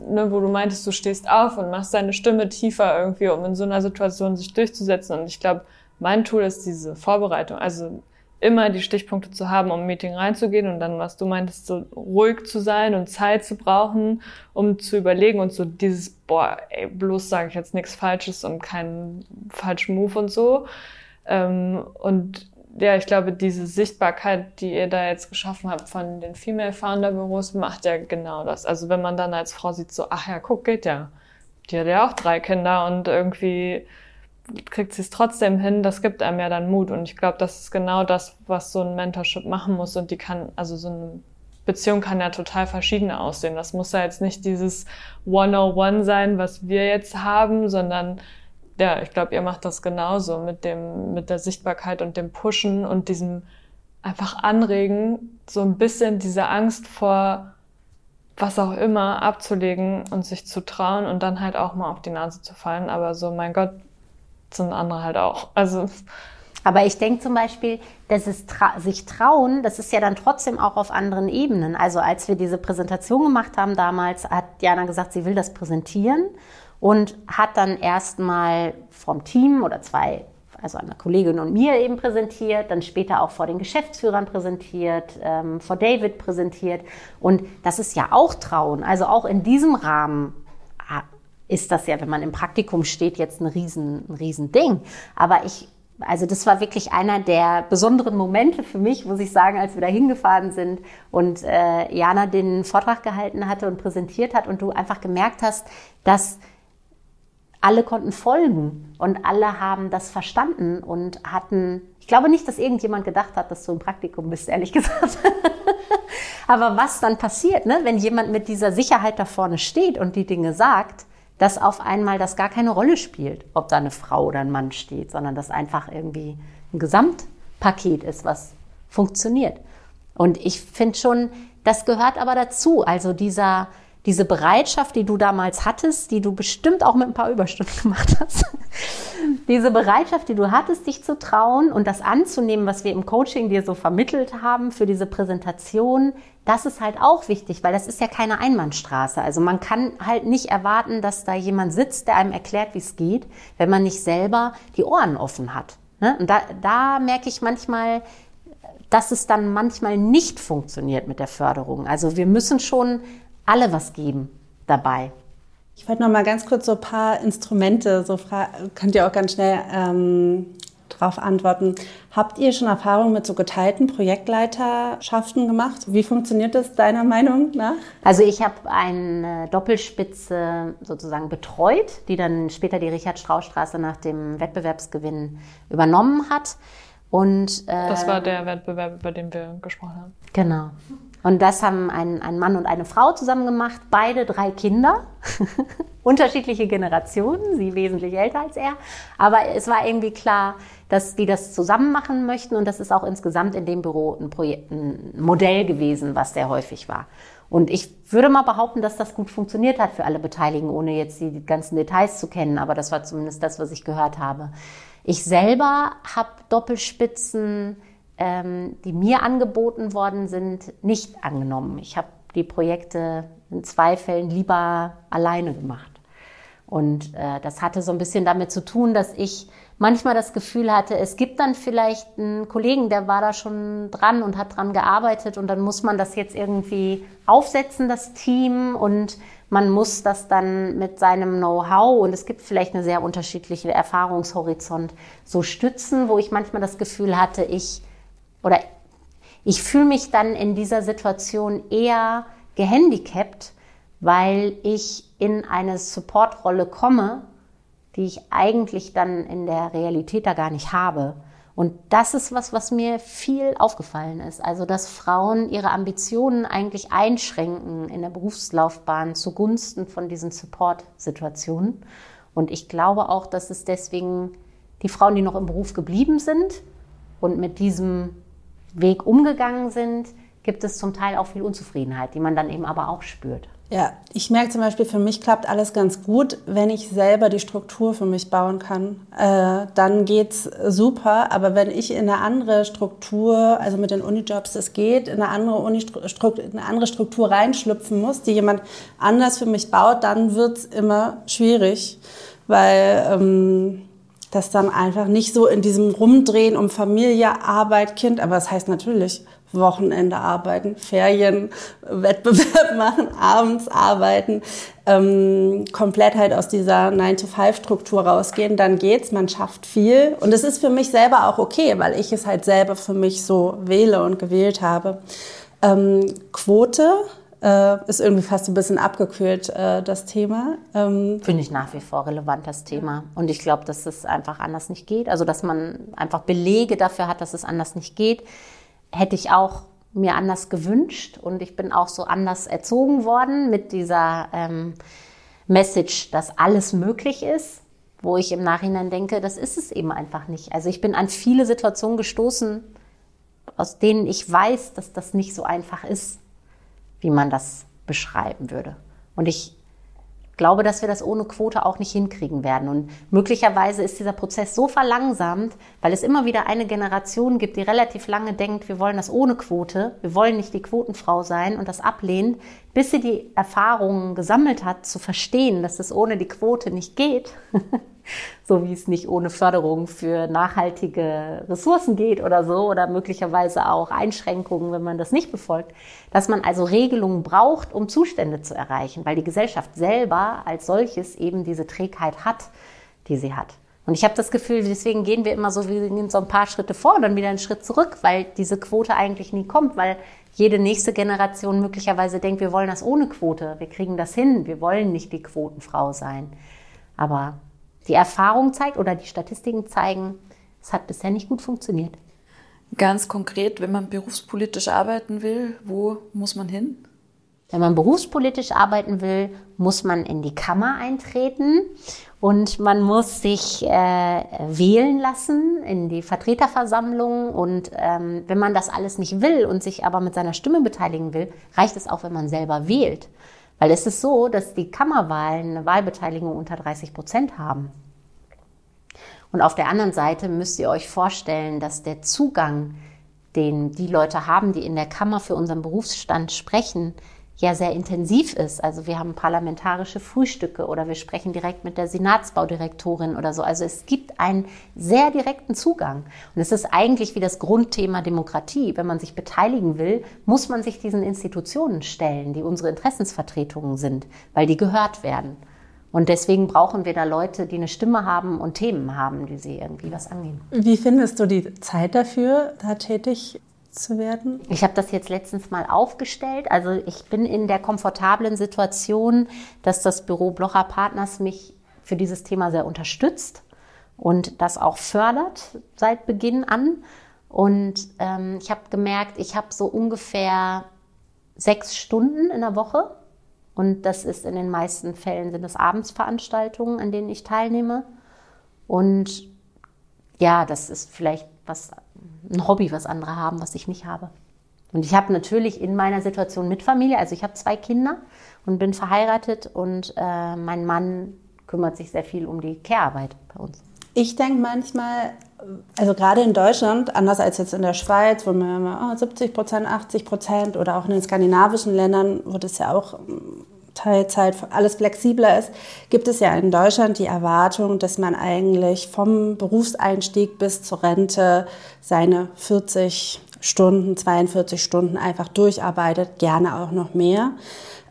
ne, wo du meintest, du stehst auf und machst deine Stimme tiefer irgendwie, um in so einer Situation sich durchzusetzen. Und ich glaube, mein Tool ist diese Vorbereitung. Also immer die Stichpunkte zu haben, um ein Meeting reinzugehen und dann, was du meintest, so ruhig zu sein und Zeit zu brauchen, um zu überlegen und so dieses, boah, ey, bloß sage ich jetzt nichts Falsches und keinen falschen Move und so. Ähm, und ja, ich glaube, diese Sichtbarkeit, die ihr da jetzt geschaffen habt von den Female Founder Büros, macht ja genau das. Also wenn man dann als Frau sieht, so, ach ja, guck, geht ja. Die hat ja auch drei Kinder und irgendwie kriegt sie es trotzdem hin, das gibt einem ja dann Mut. Und ich glaube, das ist genau das, was so ein Mentorship machen muss. Und die kann, also so eine Beziehung kann ja total verschieden aussehen. Das muss ja jetzt nicht dieses 101 sein, was wir jetzt haben, sondern ja, ich glaube, ihr macht das genauso mit dem, mit der Sichtbarkeit und dem Pushen und diesem einfach anregen, so ein bisschen diese Angst vor was auch immer abzulegen und sich zu trauen und dann halt auch mal auf die Nase zu fallen. Aber so, mein Gott, sind andere halt auch. Also aber ich denke zum Beispiel, dass es tra sich trauen, das ist ja dann trotzdem auch auf anderen Ebenen. Also als wir diese Präsentation gemacht haben damals, hat Jana gesagt, sie will das präsentieren und hat dann erstmal vom Team oder zwei, also einer Kollegin und mir eben präsentiert, dann später auch vor den Geschäftsführern präsentiert, ähm, vor David präsentiert. Und das ist ja auch Trauen. Also auch in diesem Rahmen ist das ja, wenn man im Praktikum steht, jetzt ein riesen, ein riesen Ding. Aber ich, also das war wirklich einer der besonderen Momente für mich, muss ich sagen, als wir da hingefahren sind und äh, Jana den Vortrag gehalten hatte und präsentiert hat und du einfach gemerkt hast, dass alle konnten folgen und alle haben das verstanden und hatten, ich glaube nicht, dass irgendjemand gedacht hat, dass du im Praktikum bist, ehrlich (laughs) gesagt. Aber was dann passiert, ne, wenn jemand mit dieser Sicherheit da vorne steht und die Dinge sagt, dass auf einmal das gar keine Rolle spielt, ob da eine Frau oder ein Mann steht, sondern dass einfach irgendwie ein Gesamtpaket ist, was funktioniert. Und ich finde schon, das gehört aber dazu. Also dieser, diese Bereitschaft, die du damals hattest, die du bestimmt auch mit ein paar Überstunden (laughs) gemacht hast, diese Bereitschaft, die du hattest, dich zu trauen und das anzunehmen, was wir im Coaching dir so vermittelt haben für diese Präsentation, das ist halt auch wichtig, weil das ist ja keine Einbahnstraße. Also man kann halt nicht erwarten, dass da jemand sitzt, der einem erklärt, wie es geht, wenn man nicht selber die Ohren offen hat. Ne? Und da, da merke ich manchmal, dass es dann manchmal nicht funktioniert mit der Förderung. Also wir müssen schon alle was geben dabei. Ich wollte noch mal ganz kurz so ein paar Instrumente, so könnt ihr auch ganz schnell ähm, darauf antworten. Habt ihr schon Erfahrung mit so geteilten Projektleiterschaften gemacht? Wie funktioniert das deiner Meinung nach? Also ich habe eine Doppelspitze sozusagen betreut, die dann später die Richard-Strauß-Straße nach dem Wettbewerbsgewinn übernommen hat. Und, äh, das war der Wettbewerb, über den wir gesprochen haben. Genau. Und das haben ein, ein Mann und eine Frau zusammen gemacht, beide drei Kinder, (laughs) unterschiedliche Generationen, sie wesentlich älter als er. Aber es war irgendwie klar, dass die das zusammen machen möchten und das ist auch insgesamt in dem Büro ein, Projekt, ein Modell gewesen, was sehr häufig war. Und ich würde mal behaupten, dass das gut funktioniert hat für alle Beteiligten, ohne jetzt die ganzen Details zu kennen, aber das war zumindest das, was ich gehört habe. Ich selber habe Doppelspitzen ähm, die mir angeboten worden sind, nicht angenommen. Ich habe die Projekte in zwei Fällen lieber alleine gemacht. Und äh, das hatte so ein bisschen damit zu tun, dass ich manchmal das Gefühl hatte, es gibt dann vielleicht einen Kollegen, der war da schon dran und hat dran gearbeitet und dann muss man das jetzt irgendwie aufsetzen, das Team und man muss das dann mit seinem Know-how und es gibt vielleicht eine sehr unterschiedliche Erfahrungshorizont so stützen, wo ich manchmal das Gefühl hatte, ich oder ich fühle mich dann in dieser Situation eher gehandicapt, weil ich in eine Supportrolle komme, die ich eigentlich dann in der Realität da gar nicht habe. Und das ist was, was mir viel aufgefallen ist. Also, dass Frauen ihre Ambitionen eigentlich einschränken in der Berufslaufbahn zugunsten von diesen Support-Situationen. Und ich glaube auch, dass es deswegen die Frauen, die noch im Beruf geblieben sind und mit diesem Weg umgegangen sind, gibt es zum Teil auch viel Unzufriedenheit, die man dann eben aber auch spürt. Ja, ich merke zum Beispiel, für mich klappt alles ganz gut, wenn ich selber die Struktur für mich bauen kann. Äh, dann geht's super. Aber wenn ich in eine andere Struktur, also mit den Unijobs, das geht, in eine andere, Unistruktur, in eine andere Struktur reinschlüpfen muss, die jemand anders für mich baut, dann wird's immer schwierig, weil ähm, das dann einfach nicht so in diesem Rumdrehen um Familie, Arbeit, Kind, aber das heißt natürlich Wochenende arbeiten, Ferien, Wettbewerb (laughs) machen, abends arbeiten, ähm, komplett halt aus dieser 9-to-5-Struktur rausgehen, dann geht's, man schafft viel. Und es ist für mich selber auch okay, weil ich es halt selber für mich so wähle und gewählt habe. Ähm, Quote äh, ist irgendwie fast ein bisschen abgekühlt, äh, das Thema. Ähm Finde ich nach wie vor relevant, das Thema. Und ich glaube, dass es einfach anders nicht geht. Also, dass man einfach Belege dafür hat, dass es anders nicht geht, hätte ich auch mir anders gewünscht. Und ich bin auch so anders erzogen worden mit dieser ähm, Message, dass alles möglich ist wo ich im Nachhinein denke, das ist es eben einfach nicht. Also ich bin an viele Situationen gestoßen, aus denen ich weiß, dass das nicht so einfach ist wie man das beschreiben würde. Und ich glaube, dass wir das ohne Quote auch nicht hinkriegen werden. Und möglicherweise ist dieser Prozess so verlangsamt, weil es immer wieder eine Generation gibt, die relativ lange denkt, wir wollen das ohne Quote, wir wollen nicht die Quotenfrau sein und das ablehnt, bis sie die Erfahrungen gesammelt hat, zu verstehen, dass es ohne die Quote nicht geht. (laughs) (laughs) so wie es nicht ohne Förderung für nachhaltige Ressourcen geht oder so oder möglicherweise auch Einschränkungen, wenn man das nicht befolgt, dass man also Regelungen braucht, um Zustände zu erreichen, weil die Gesellschaft selber als solches eben diese Trägheit hat, die sie hat. Und ich habe das Gefühl, deswegen gehen wir immer so, wir gehen so ein paar Schritte vor und dann wieder einen Schritt zurück, weil diese Quote eigentlich nie kommt, weil jede nächste Generation möglicherweise denkt, wir wollen das ohne Quote, wir kriegen das hin, wir wollen nicht die Quotenfrau sein. Aber die Erfahrung zeigt oder die Statistiken zeigen, es hat bisher nicht gut funktioniert. Ganz konkret, wenn man berufspolitisch arbeiten will, wo muss man hin? Wenn man berufspolitisch arbeiten will, muss man in die Kammer eintreten und man muss sich äh, wählen lassen in die Vertreterversammlung. Und ähm, wenn man das alles nicht will und sich aber mit seiner Stimme beteiligen will, reicht es auch, wenn man selber wählt. Weil es ist so, dass die Kammerwahlen eine Wahlbeteiligung unter 30 Prozent haben. Und auf der anderen Seite müsst ihr euch vorstellen, dass der Zugang, den die Leute haben, die in der Kammer für unseren Berufsstand sprechen, ja sehr intensiv ist. Also wir haben parlamentarische Frühstücke oder wir sprechen direkt mit der Senatsbaudirektorin oder so. Also es gibt einen sehr direkten Zugang. Und es ist eigentlich wie das Grundthema Demokratie. Wenn man sich beteiligen will, muss man sich diesen Institutionen stellen, die unsere Interessensvertretungen sind, weil die gehört werden. Und deswegen brauchen wir da Leute, die eine Stimme haben und Themen haben, die sie irgendwie was angehen. Wie findest du die Zeit dafür, da tätig zu werden? Ich habe das jetzt letztens mal aufgestellt. Also ich bin in der komfortablen Situation, dass das Büro Blocher Partners mich für dieses Thema sehr unterstützt und das auch fördert seit Beginn an. Und ähm, ich habe gemerkt, ich habe so ungefähr sechs Stunden in der Woche. Und das ist in den meisten Fällen sind es Abendsveranstaltungen, an denen ich teilnehme. Und ja, das ist vielleicht was ein Hobby, was andere haben, was ich nicht habe. Und ich habe natürlich in meiner Situation mit Familie, also ich habe zwei Kinder und bin verheiratet und äh, mein Mann kümmert sich sehr viel um die Care-Arbeit bei uns. Ich denke manchmal, also gerade in Deutschland, anders als jetzt in der Schweiz, wo man immer oh, 70 Prozent, 80 Prozent oder auch in den skandinavischen Ländern, wo das ja auch Teilzeit, alles flexibler ist, gibt es ja in Deutschland die Erwartung, dass man eigentlich vom Berufseinstieg bis zur Rente seine 40 Stunden, 42 Stunden einfach durcharbeitet, gerne auch noch mehr.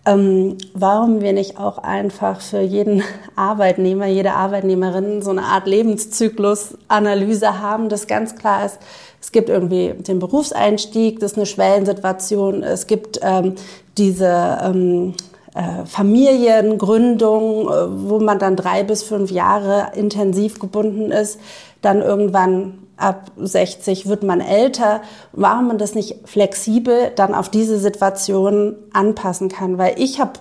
Ähm, warum wir nicht auch einfach für jeden Arbeitnehmer, jede Arbeitnehmerin so eine Art Lebenszyklusanalyse haben, das ganz klar ist, es gibt irgendwie den Berufseinstieg, das ist eine Schwellensituation, es gibt ähm, diese ähm, äh, Familiengründung, äh, wo man dann drei bis fünf Jahre intensiv gebunden ist, dann irgendwann ab 60 wird man älter, warum man das nicht flexibel dann auf diese Situation anpassen kann. Weil ich habe,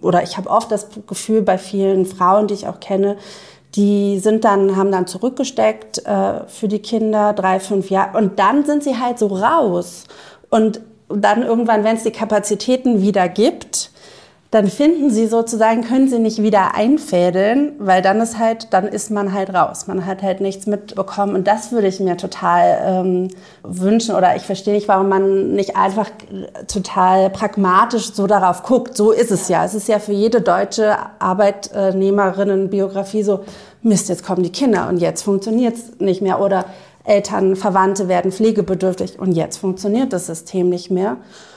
oder ich habe oft das Gefühl bei vielen Frauen, die ich auch kenne, die sind dann, haben dann zurückgesteckt äh, für die Kinder drei, fünf Jahre und dann sind sie halt so raus. Und dann irgendwann, wenn es die Kapazitäten wieder gibt, dann finden sie sozusagen, können sie nicht wieder einfädeln, weil dann ist halt, dann ist man halt raus. Man hat halt nichts mitbekommen und das würde ich mir total ähm, wünschen oder ich verstehe nicht, warum man nicht einfach total pragmatisch so darauf guckt. So ist es ja. Es ist ja für jede deutsche Arbeitnehmerinnenbiografie so, Mist, jetzt kommen die Kinder und jetzt funktioniert es nicht mehr oder Eltern, Verwandte werden pflegebedürftig und jetzt funktioniert das System nicht mehr.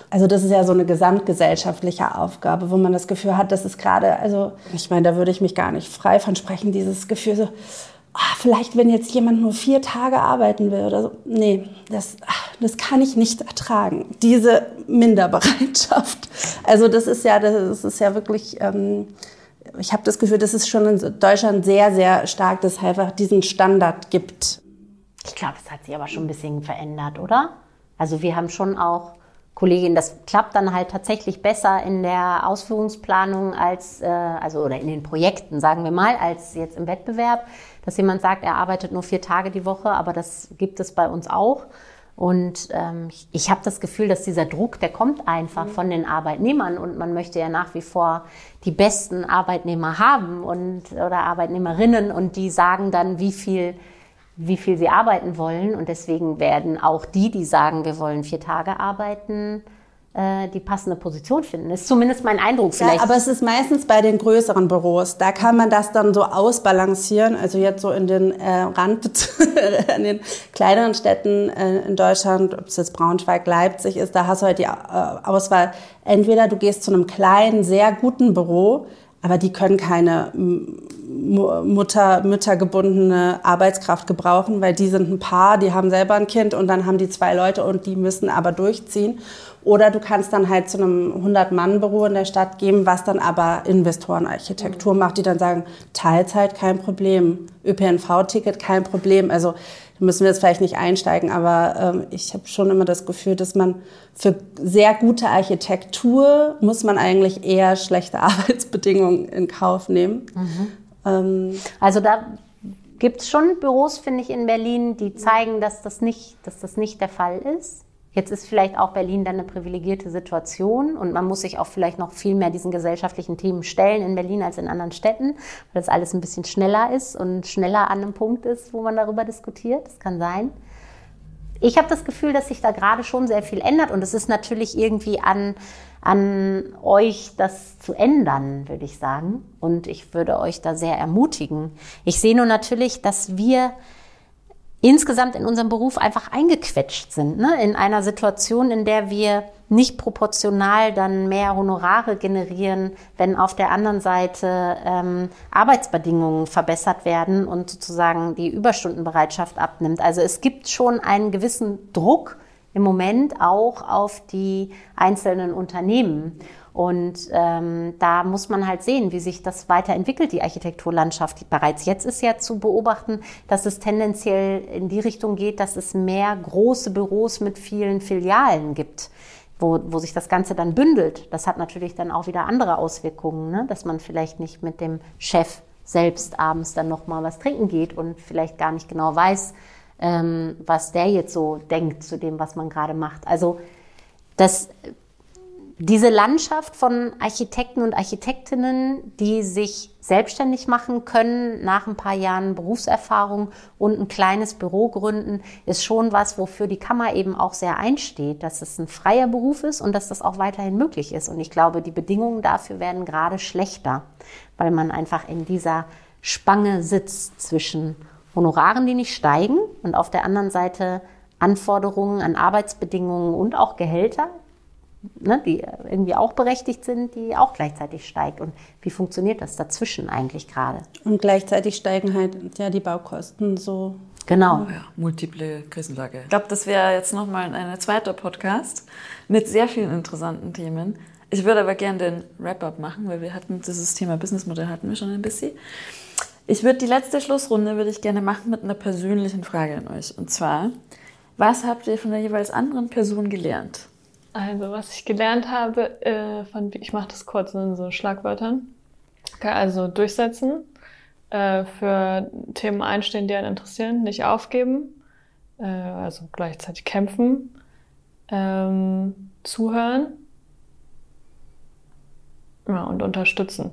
Also das ist ja so eine gesamtgesellschaftliche Aufgabe, wo man das Gefühl hat, das ist gerade, also ich meine, da würde ich mich gar nicht frei von sprechen, dieses Gefühl so, ah, vielleicht wenn jetzt jemand nur vier Tage arbeiten will oder so. Nee, das, ach, das kann ich nicht ertragen, diese Minderbereitschaft. Also das ist ja, das ist ja wirklich... Ähm, ich habe das Gefühl, dass es schon in Deutschland sehr, sehr stark, dass es einfach diesen Standard gibt. Ich glaube, es hat sich aber schon ein bisschen verändert, oder? Also wir haben schon auch Kollegin, das klappt dann halt tatsächlich besser in der Ausführungsplanung als, äh, also oder in den Projekten, sagen wir mal, als jetzt im Wettbewerb, dass jemand sagt, er arbeitet nur vier Tage die Woche, aber das gibt es bei uns auch. Und ähm, ich, ich habe das Gefühl, dass dieser Druck, der kommt einfach mhm. von den Arbeitnehmern und man möchte ja nach wie vor die besten Arbeitnehmer haben und oder Arbeitnehmerinnen und die sagen dann, wie viel wie viel sie arbeiten wollen. Und deswegen werden auch die, die sagen, wir wollen vier Tage arbeiten, äh, die passende Position finden. Das ist zumindest mein Eindruck vielleicht. Ja, aber es ist meistens bei den größeren Büros. Da kann man das dann so ausbalancieren. Also jetzt so in den äh, Rand, (laughs) in den kleineren Städten äh, in Deutschland, ob es jetzt Braunschweig, Leipzig ist, da hast du halt die äh, Auswahl. Entweder du gehst zu einem kleinen, sehr guten Büro, aber die können keine Mutter, müttergebundene Arbeitskraft gebrauchen, weil die sind ein Paar, die haben selber ein Kind und dann haben die zwei Leute und die müssen aber durchziehen. Oder du kannst dann halt zu einem 100-Mann-Büro in der Stadt gehen, was dann aber Investorenarchitektur macht, die dann sagen, Teilzeit kein Problem, ÖPNV-Ticket kein Problem. Also da müssen wir jetzt vielleicht nicht einsteigen, aber ähm, ich habe schon immer das Gefühl, dass man für sehr gute Architektur muss man eigentlich eher schlechte (laughs) Arbeitsbedingungen in Kauf nehmen. Mhm. Ähm, also da gibt es schon Büros, finde ich, in Berlin, die zeigen, dass das, nicht, dass das nicht der Fall ist. Jetzt ist vielleicht auch Berlin dann eine privilegierte Situation und man muss sich auch vielleicht noch viel mehr diesen gesellschaftlichen Themen stellen in Berlin als in anderen Städten, weil das alles ein bisschen schneller ist und schneller an einem Punkt ist, wo man darüber diskutiert. Das kann sein. Ich habe das Gefühl, dass sich da gerade schon sehr viel ändert und es ist natürlich irgendwie an, an euch, das zu ändern, würde ich sagen. Und ich würde euch da sehr ermutigen. Ich sehe nur natürlich, dass wir insgesamt in unserem Beruf einfach eingequetscht sind, ne? in einer Situation, in der wir nicht proportional dann mehr Honorare generieren, wenn auf der anderen Seite ähm, Arbeitsbedingungen verbessert werden und sozusagen die Überstundenbereitschaft abnimmt. Also es gibt schon einen gewissen Druck im Moment auch auf die einzelnen Unternehmen. Und ähm, da muss man halt sehen, wie sich das weiterentwickelt, die Architekturlandschaft. Bereits jetzt ist ja zu beobachten, dass es tendenziell in die Richtung geht, dass es mehr große Büros mit vielen Filialen gibt. Wo, wo sich das Ganze dann bündelt. Das hat natürlich dann auch wieder andere Auswirkungen, ne? dass man vielleicht nicht mit dem Chef selbst abends dann noch mal was trinken geht und vielleicht gar nicht genau weiß, ähm, was der jetzt so denkt zu dem, was man gerade macht. Also das diese Landschaft von Architekten und Architektinnen, die sich selbstständig machen können nach ein paar Jahren Berufserfahrung und ein kleines Büro gründen, ist schon was, wofür die Kammer eben auch sehr einsteht, dass es ein freier Beruf ist und dass das auch weiterhin möglich ist. Und ich glaube, die Bedingungen dafür werden gerade schlechter, weil man einfach in dieser Spange sitzt zwischen Honoraren, die nicht steigen und auf der anderen Seite Anforderungen an Arbeitsbedingungen und auch Gehälter, ne, die irgendwie auch berechtigt sind, die auch gleichzeitig steigt. Und wie funktioniert das dazwischen eigentlich gerade? Und gleichzeitig steigen halt ja die Baukosten so. Genau. Oh ja, multiple Krisenlage. Ich glaube, das wäre jetzt nochmal ein zweiter Podcast mit sehr vielen interessanten Themen. Ich würde aber gerne den Wrap-up machen, weil wir hatten dieses Thema Businessmodell hatten wir schon ein bisschen. Ich würde die letzte Schlussrunde würde ich gerne machen mit einer persönlichen Frage an euch. Und zwar, was habt ihr von der jeweils anderen Person gelernt? Also, was ich gelernt habe, äh, von, ich mache das kurz in so Schlagwörtern. Okay, also durchsetzen, äh, für Themen einstehen, die einen interessieren, nicht aufgeben, äh, also gleichzeitig kämpfen, ähm, zuhören ja, und unterstützen.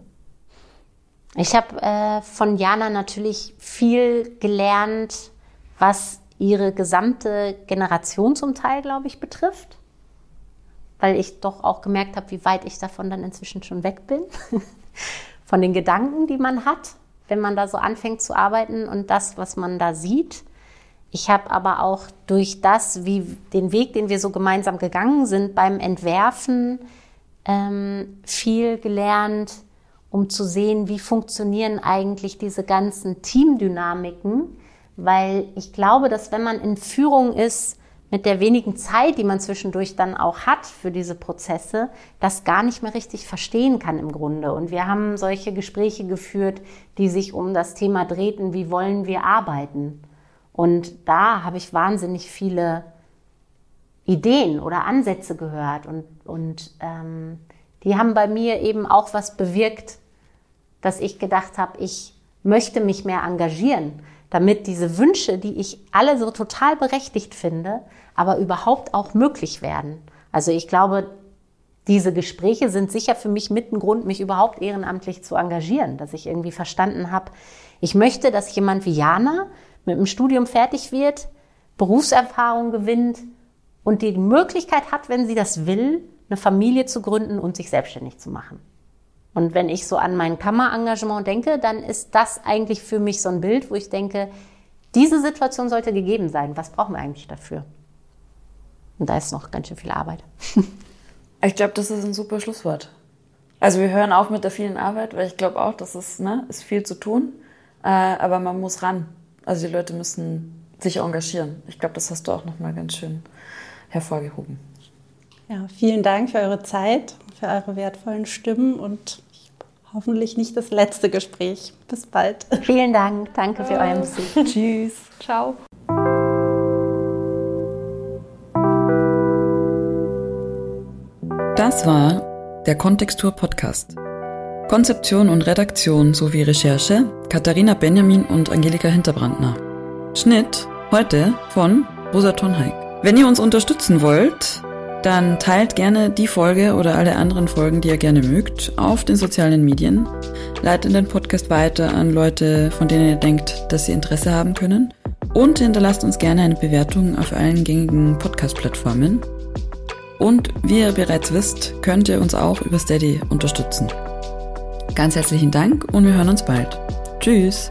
Ich habe äh, von Jana natürlich viel gelernt, was ihre gesamte Generation zum Teil, glaube ich, betrifft weil ich doch auch gemerkt habe, wie weit ich davon dann inzwischen schon weg bin. (laughs) Von den Gedanken, die man hat, wenn man da so anfängt zu arbeiten und das, was man da sieht. Ich habe aber auch durch das, wie den Weg, den wir so gemeinsam gegangen sind beim Entwerfen, ähm, viel gelernt, um zu sehen, wie funktionieren eigentlich diese ganzen Teamdynamiken. Weil ich glaube, dass wenn man in Führung ist, mit der wenigen Zeit, die man zwischendurch dann auch hat für diese Prozesse, das gar nicht mehr richtig verstehen kann im Grunde. Und wir haben solche Gespräche geführt, die sich um das Thema drehten, wie wollen wir arbeiten? Und da habe ich wahnsinnig viele Ideen oder Ansätze gehört und, und ähm, die haben bei mir eben auch was bewirkt, dass ich gedacht habe, ich möchte mich mehr engagieren damit diese Wünsche, die ich alle so total berechtigt finde, aber überhaupt auch möglich werden. Also ich glaube, diese Gespräche sind sicher für mich mit ein Grund, mich überhaupt ehrenamtlich zu engagieren, dass ich irgendwie verstanden habe, ich möchte, dass jemand wie Jana mit dem Studium fertig wird, Berufserfahrung gewinnt und die Möglichkeit hat, wenn sie das will, eine Familie zu gründen und sich selbstständig zu machen. Und wenn ich so an mein Kammerengagement denke, dann ist das eigentlich für mich so ein Bild, wo ich denke, diese Situation sollte gegeben sein. Was brauchen wir eigentlich dafür? Und da ist noch ganz schön viel Arbeit. (laughs) Ich glaube, das ist ein super Schlusswort. Also wir hören auf mit der vielen Arbeit, weil ich glaube auch, dass es ne, ist viel zu tun, äh, aber man muss ran. Also die Leute müssen sich engagieren. Ich glaube, das hast du auch noch mal ganz schön hervorgehoben. Ja, vielen Dank für eure Zeit, für eure wertvollen Stimmen und hoffentlich nicht das letzte Gespräch. Bis bald. Vielen Dank. Danke für euren Besuch. (laughs) Tschüss. Ciao. Das war der Kontextur Podcast. Konzeption und Redaktion sowie Recherche Katharina Benjamin und Angelika Hinterbrandner. Schnitt heute von Rosa Tonheik. Wenn ihr uns unterstützen wollt, dann teilt gerne die Folge oder alle anderen Folgen, die ihr gerne mögt, auf den sozialen Medien. Leitet den Podcast weiter an Leute, von denen ihr denkt, dass sie Interesse haben können. Und hinterlasst uns gerne eine Bewertung auf allen gängigen Podcast-Plattformen. Und wie ihr bereits wisst, könnt ihr uns auch über Steady unterstützen. Ganz herzlichen Dank und wir hören uns bald. Tschüss!